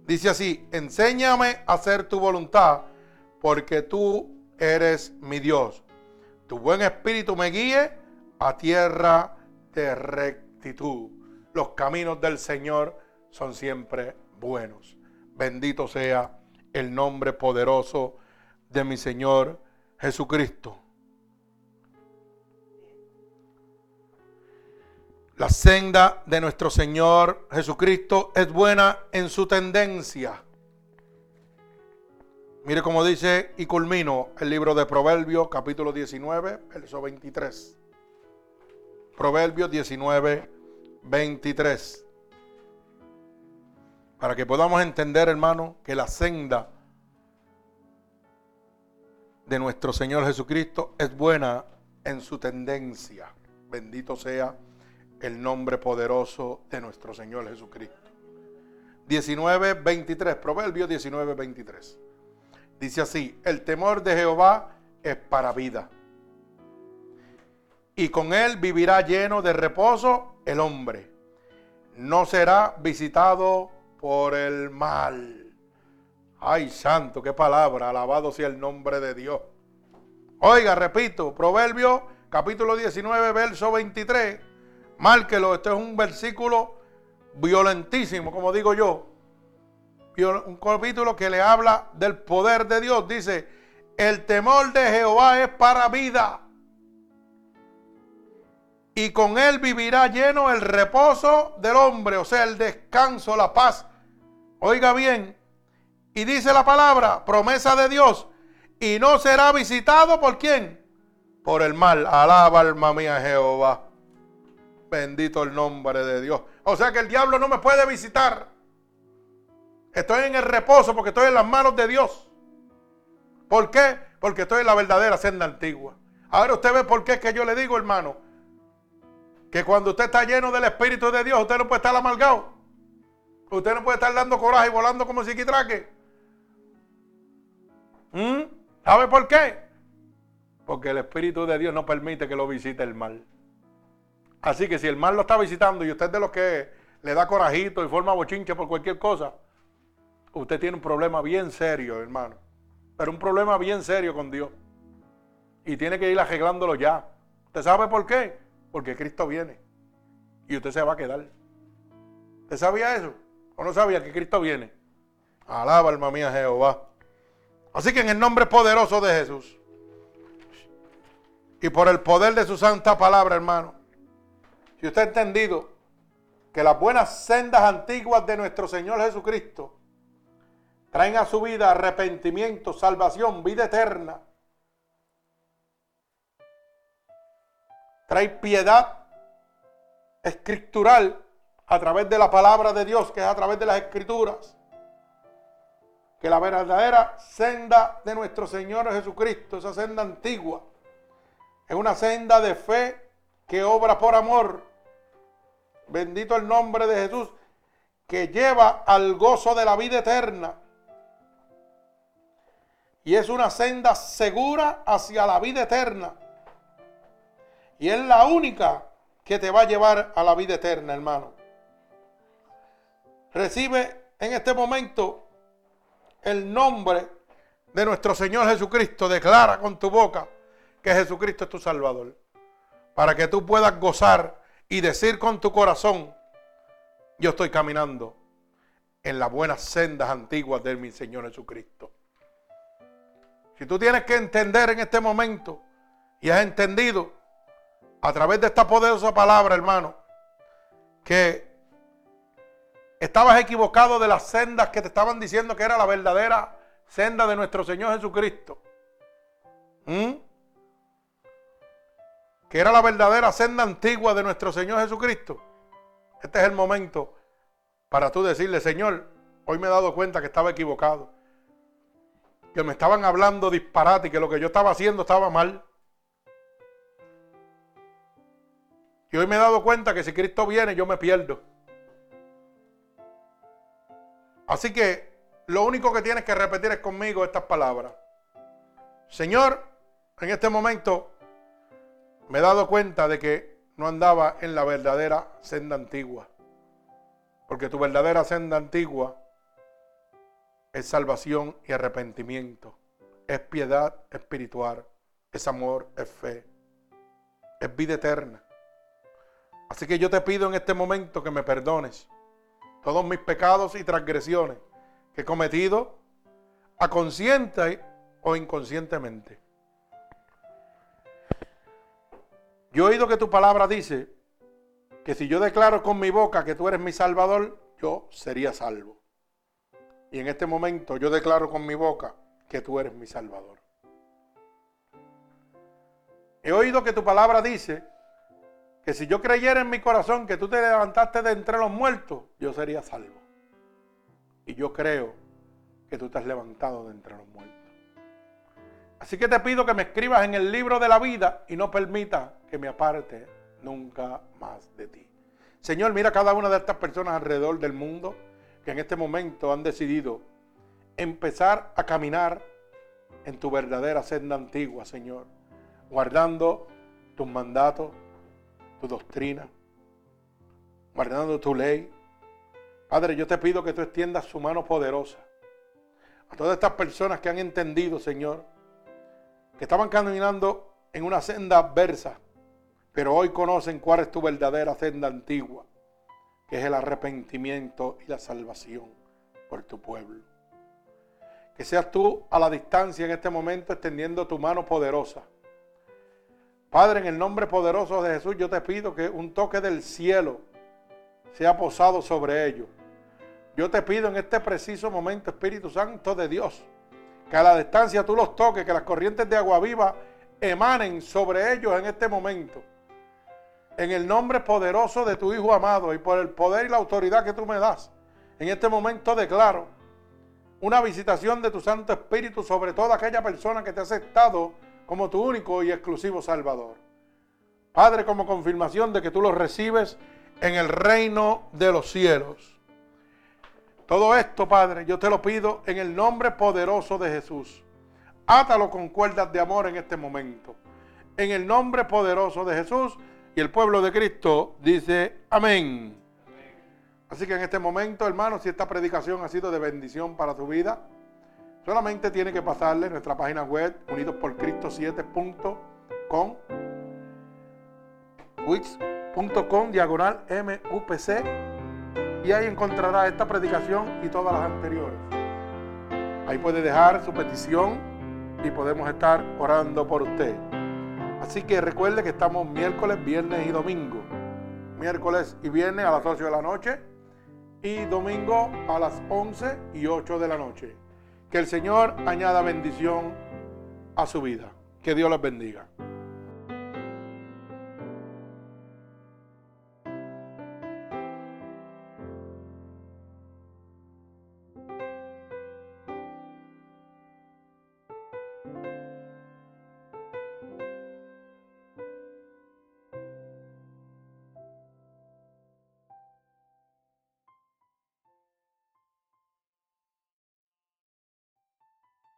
Dice así, enséñame a hacer tu voluntad, porque tú eres mi Dios. Tu buen espíritu me guíe a tierra de. Los caminos del Señor son siempre buenos. Bendito sea el nombre poderoso de mi Señor Jesucristo. La senda de nuestro Señor Jesucristo es buena en su tendencia. Mire cómo dice y culmino el libro de Proverbios capítulo 19, verso 23. Proverbios 19, 23. Para que podamos entender, hermano, que la senda de nuestro Señor Jesucristo es buena en su tendencia. Bendito sea el nombre poderoso de nuestro Señor Jesucristo. 19.23, Proverbios 19.23. Dice así, el temor de Jehová es para vida. Y con él vivirá lleno de reposo el hombre. No será visitado por el mal. Ay, santo, qué palabra. Alabado sea el nombre de Dios. Oiga, repito, Proverbios capítulo 19, verso 23 Márquelo, este es un versículo violentísimo, como digo yo. Un capítulo que le habla del poder de Dios. Dice, el temor de Jehová es para vida. Y con él vivirá lleno el reposo del hombre, o sea, el descanso, la paz. Oiga bien, y dice la palabra, promesa de Dios, y no será visitado por quién? Por el mal. Alaba alma mía Jehová. Bendito el nombre de Dios. O sea que el diablo no me puede visitar. Estoy en el reposo porque estoy en las manos de Dios. ¿Por qué? Porque estoy en la verdadera senda antigua. Ahora usted ve por qué es que yo le digo, hermano, que cuando usted está lleno del Espíritu de Dios, usted no puede estar amargado. Usted no puede estar dando coraje y volando como psiquitraque. ¿Mm? ¿Sabe por qué? Porque el Espíritu de Dios no permite que lo visite el mal. Así que si el mal lo está visitando y usted es de los que le da corajito y forma bochinche por cualquier cosa, usted tiene un problema bien serio, hermano. Pero un problema bien serio con Dios. Y tiene que ir arreglándolo ya. ¿Usted sabe por qué? Porque Cristo viene. Y usted se va a quedar. ¿Usted sabía eso? ¿O no sabía que Cristo viene? Alaba alma mía Jehová. Así que en el nombre poderoso de Jesús. Y por el poder de su santa palabra, hermano si usted ha entendido que las buenas sendas antiguas de nuestro Señor Jesucristo traen a su vida arrepentimiento, salvación, vida eterna. Trae piedad escritural a través de la palabra de Dios, que es a través de las escrituras. Que la verdadera senda de nuestro Señor Jesucristo, esa senda antigua, es una senda de fe que obra por amor. Bendito el nombre de Jesús, que lleva al gozo de la vida eterna. Y es una senda segura hacia la vida eterna. Y es la única que te va a llevar a la vida eterna, hermano. Recibe en este momento el nombre de nuestro Señor Jesucristo. Declara con tu boca que Jesucristo es tu Salvador. Para que tú puedas gozar y decir con tu corazón, yo estoy caminando en las buenas sendas antiguas de mi Señor Jesucristo. Si tú tienes que entender en este momento y has entendido a través de esta poderosa palabra, hermano, que estabas equivocado de las sendas que te estaban diciendo que era la verdadera senda de nuestro Señor Jesucristo. ¿Mm? Que era la verdadera senda antigua de nuestro Señor Jesucristo. Este es el momento para tú decirle, Señor, hoy me he dado cuenta que estaba equivocado. Que me estaban hablando disparate y que lo que yo estaba haciendo estaba mal. Y hoy me he dado cuenta que si Cristo viene, yo me pierdo. Así que lo único que tienes que repetir es conmigo estas palabras. Señor, en este momento me he dado cuenta de que no andaba en la verdadera senda antigua. Porque tu verdadera senda antigua es salvación y arrepentimiento. Es piedad espiritual. Es amor, es fe. Es vida eterna. Así que yo te pido en este momento que me perdones todos mis pecados y transgresiones que he cometido a consciente o inconscientemente. Yo he oído que tu palabra dice que si yo declaro con mi boca que tú eres mi salvador, yo sería salvo. Y en este momento yo declaro con mi boca que tú eres mi salvador. He oído que tu palabra dice que si yo creyera en mi corazón que tú te levantaste de entre los muertos, yo sería salvo. Y yo creo que tú te has levantado de entre los muertos. Así que te pido que me escribas en el libro de la vida y no permita que me aparte nunca más de ti. Señor, mira cada una de estas personas alrededor del mundo que en este momento han decidido empezar a caminar en tu verdadera senda antigua, Señor, guardando tus mandatos, tu doctrina, guardando tu ley. Padre, yo te pido que tú extiendas su mano poderosa a todas estas personas que han entendido, Señor, que estaban caminando en una senda adversa, pero hoy conocen cuál es tu verdadera senda antigua, que es el arrepentimiento y la salvación por tu pueblo. Que seas tú a la distancia en este momento extendiendo tu mano poderosa Padre, en el nombre poderoso de Jesús, yo te pido que un toque del cielo sea posado sobre ellos. Yo te pido en este preciso momento, Espíritu Santo de Dios, que a la distancia tú los toques, que las corrientes de agua viva emanen sobre ellos en este momento. En el nombre poderoso de tu Hijo amado y por el poder y la autoridad que tú me das, en este momento declaro una visitación de tu Santo Espíritu sobre toda aquella persona que te ha aceptado como tu único y exclusivo Salvador. Padre, como confirmación de que tú los recibes en el reino de los cielos. Todo esto, Padre, yo te lo pido en el nombre poderoso de Jesús. Átalo con cuerdas de amor en este momento. En el nombre poderoso de Jesús y el pueblo de Cristo dice amén. Así que en este momento, hermano, si esta predicación ha sido de bendición para tu vida, Solamente tiene que pasarle nuestra página web unidosporcristo7.com wix.com diagonal MUPC y ahí encontrará esta predicación y todas las anteriores. Ahí puede dejar su petición y podemos estar orando por usted. Así que recuerde que estamos miércoles, viernes y domingo miércoles y viernes a las 8 de la noche y domingo a las 11 y 8 de la noche. Que el Señor añada bendición a su vida. Que Dios les bendiga.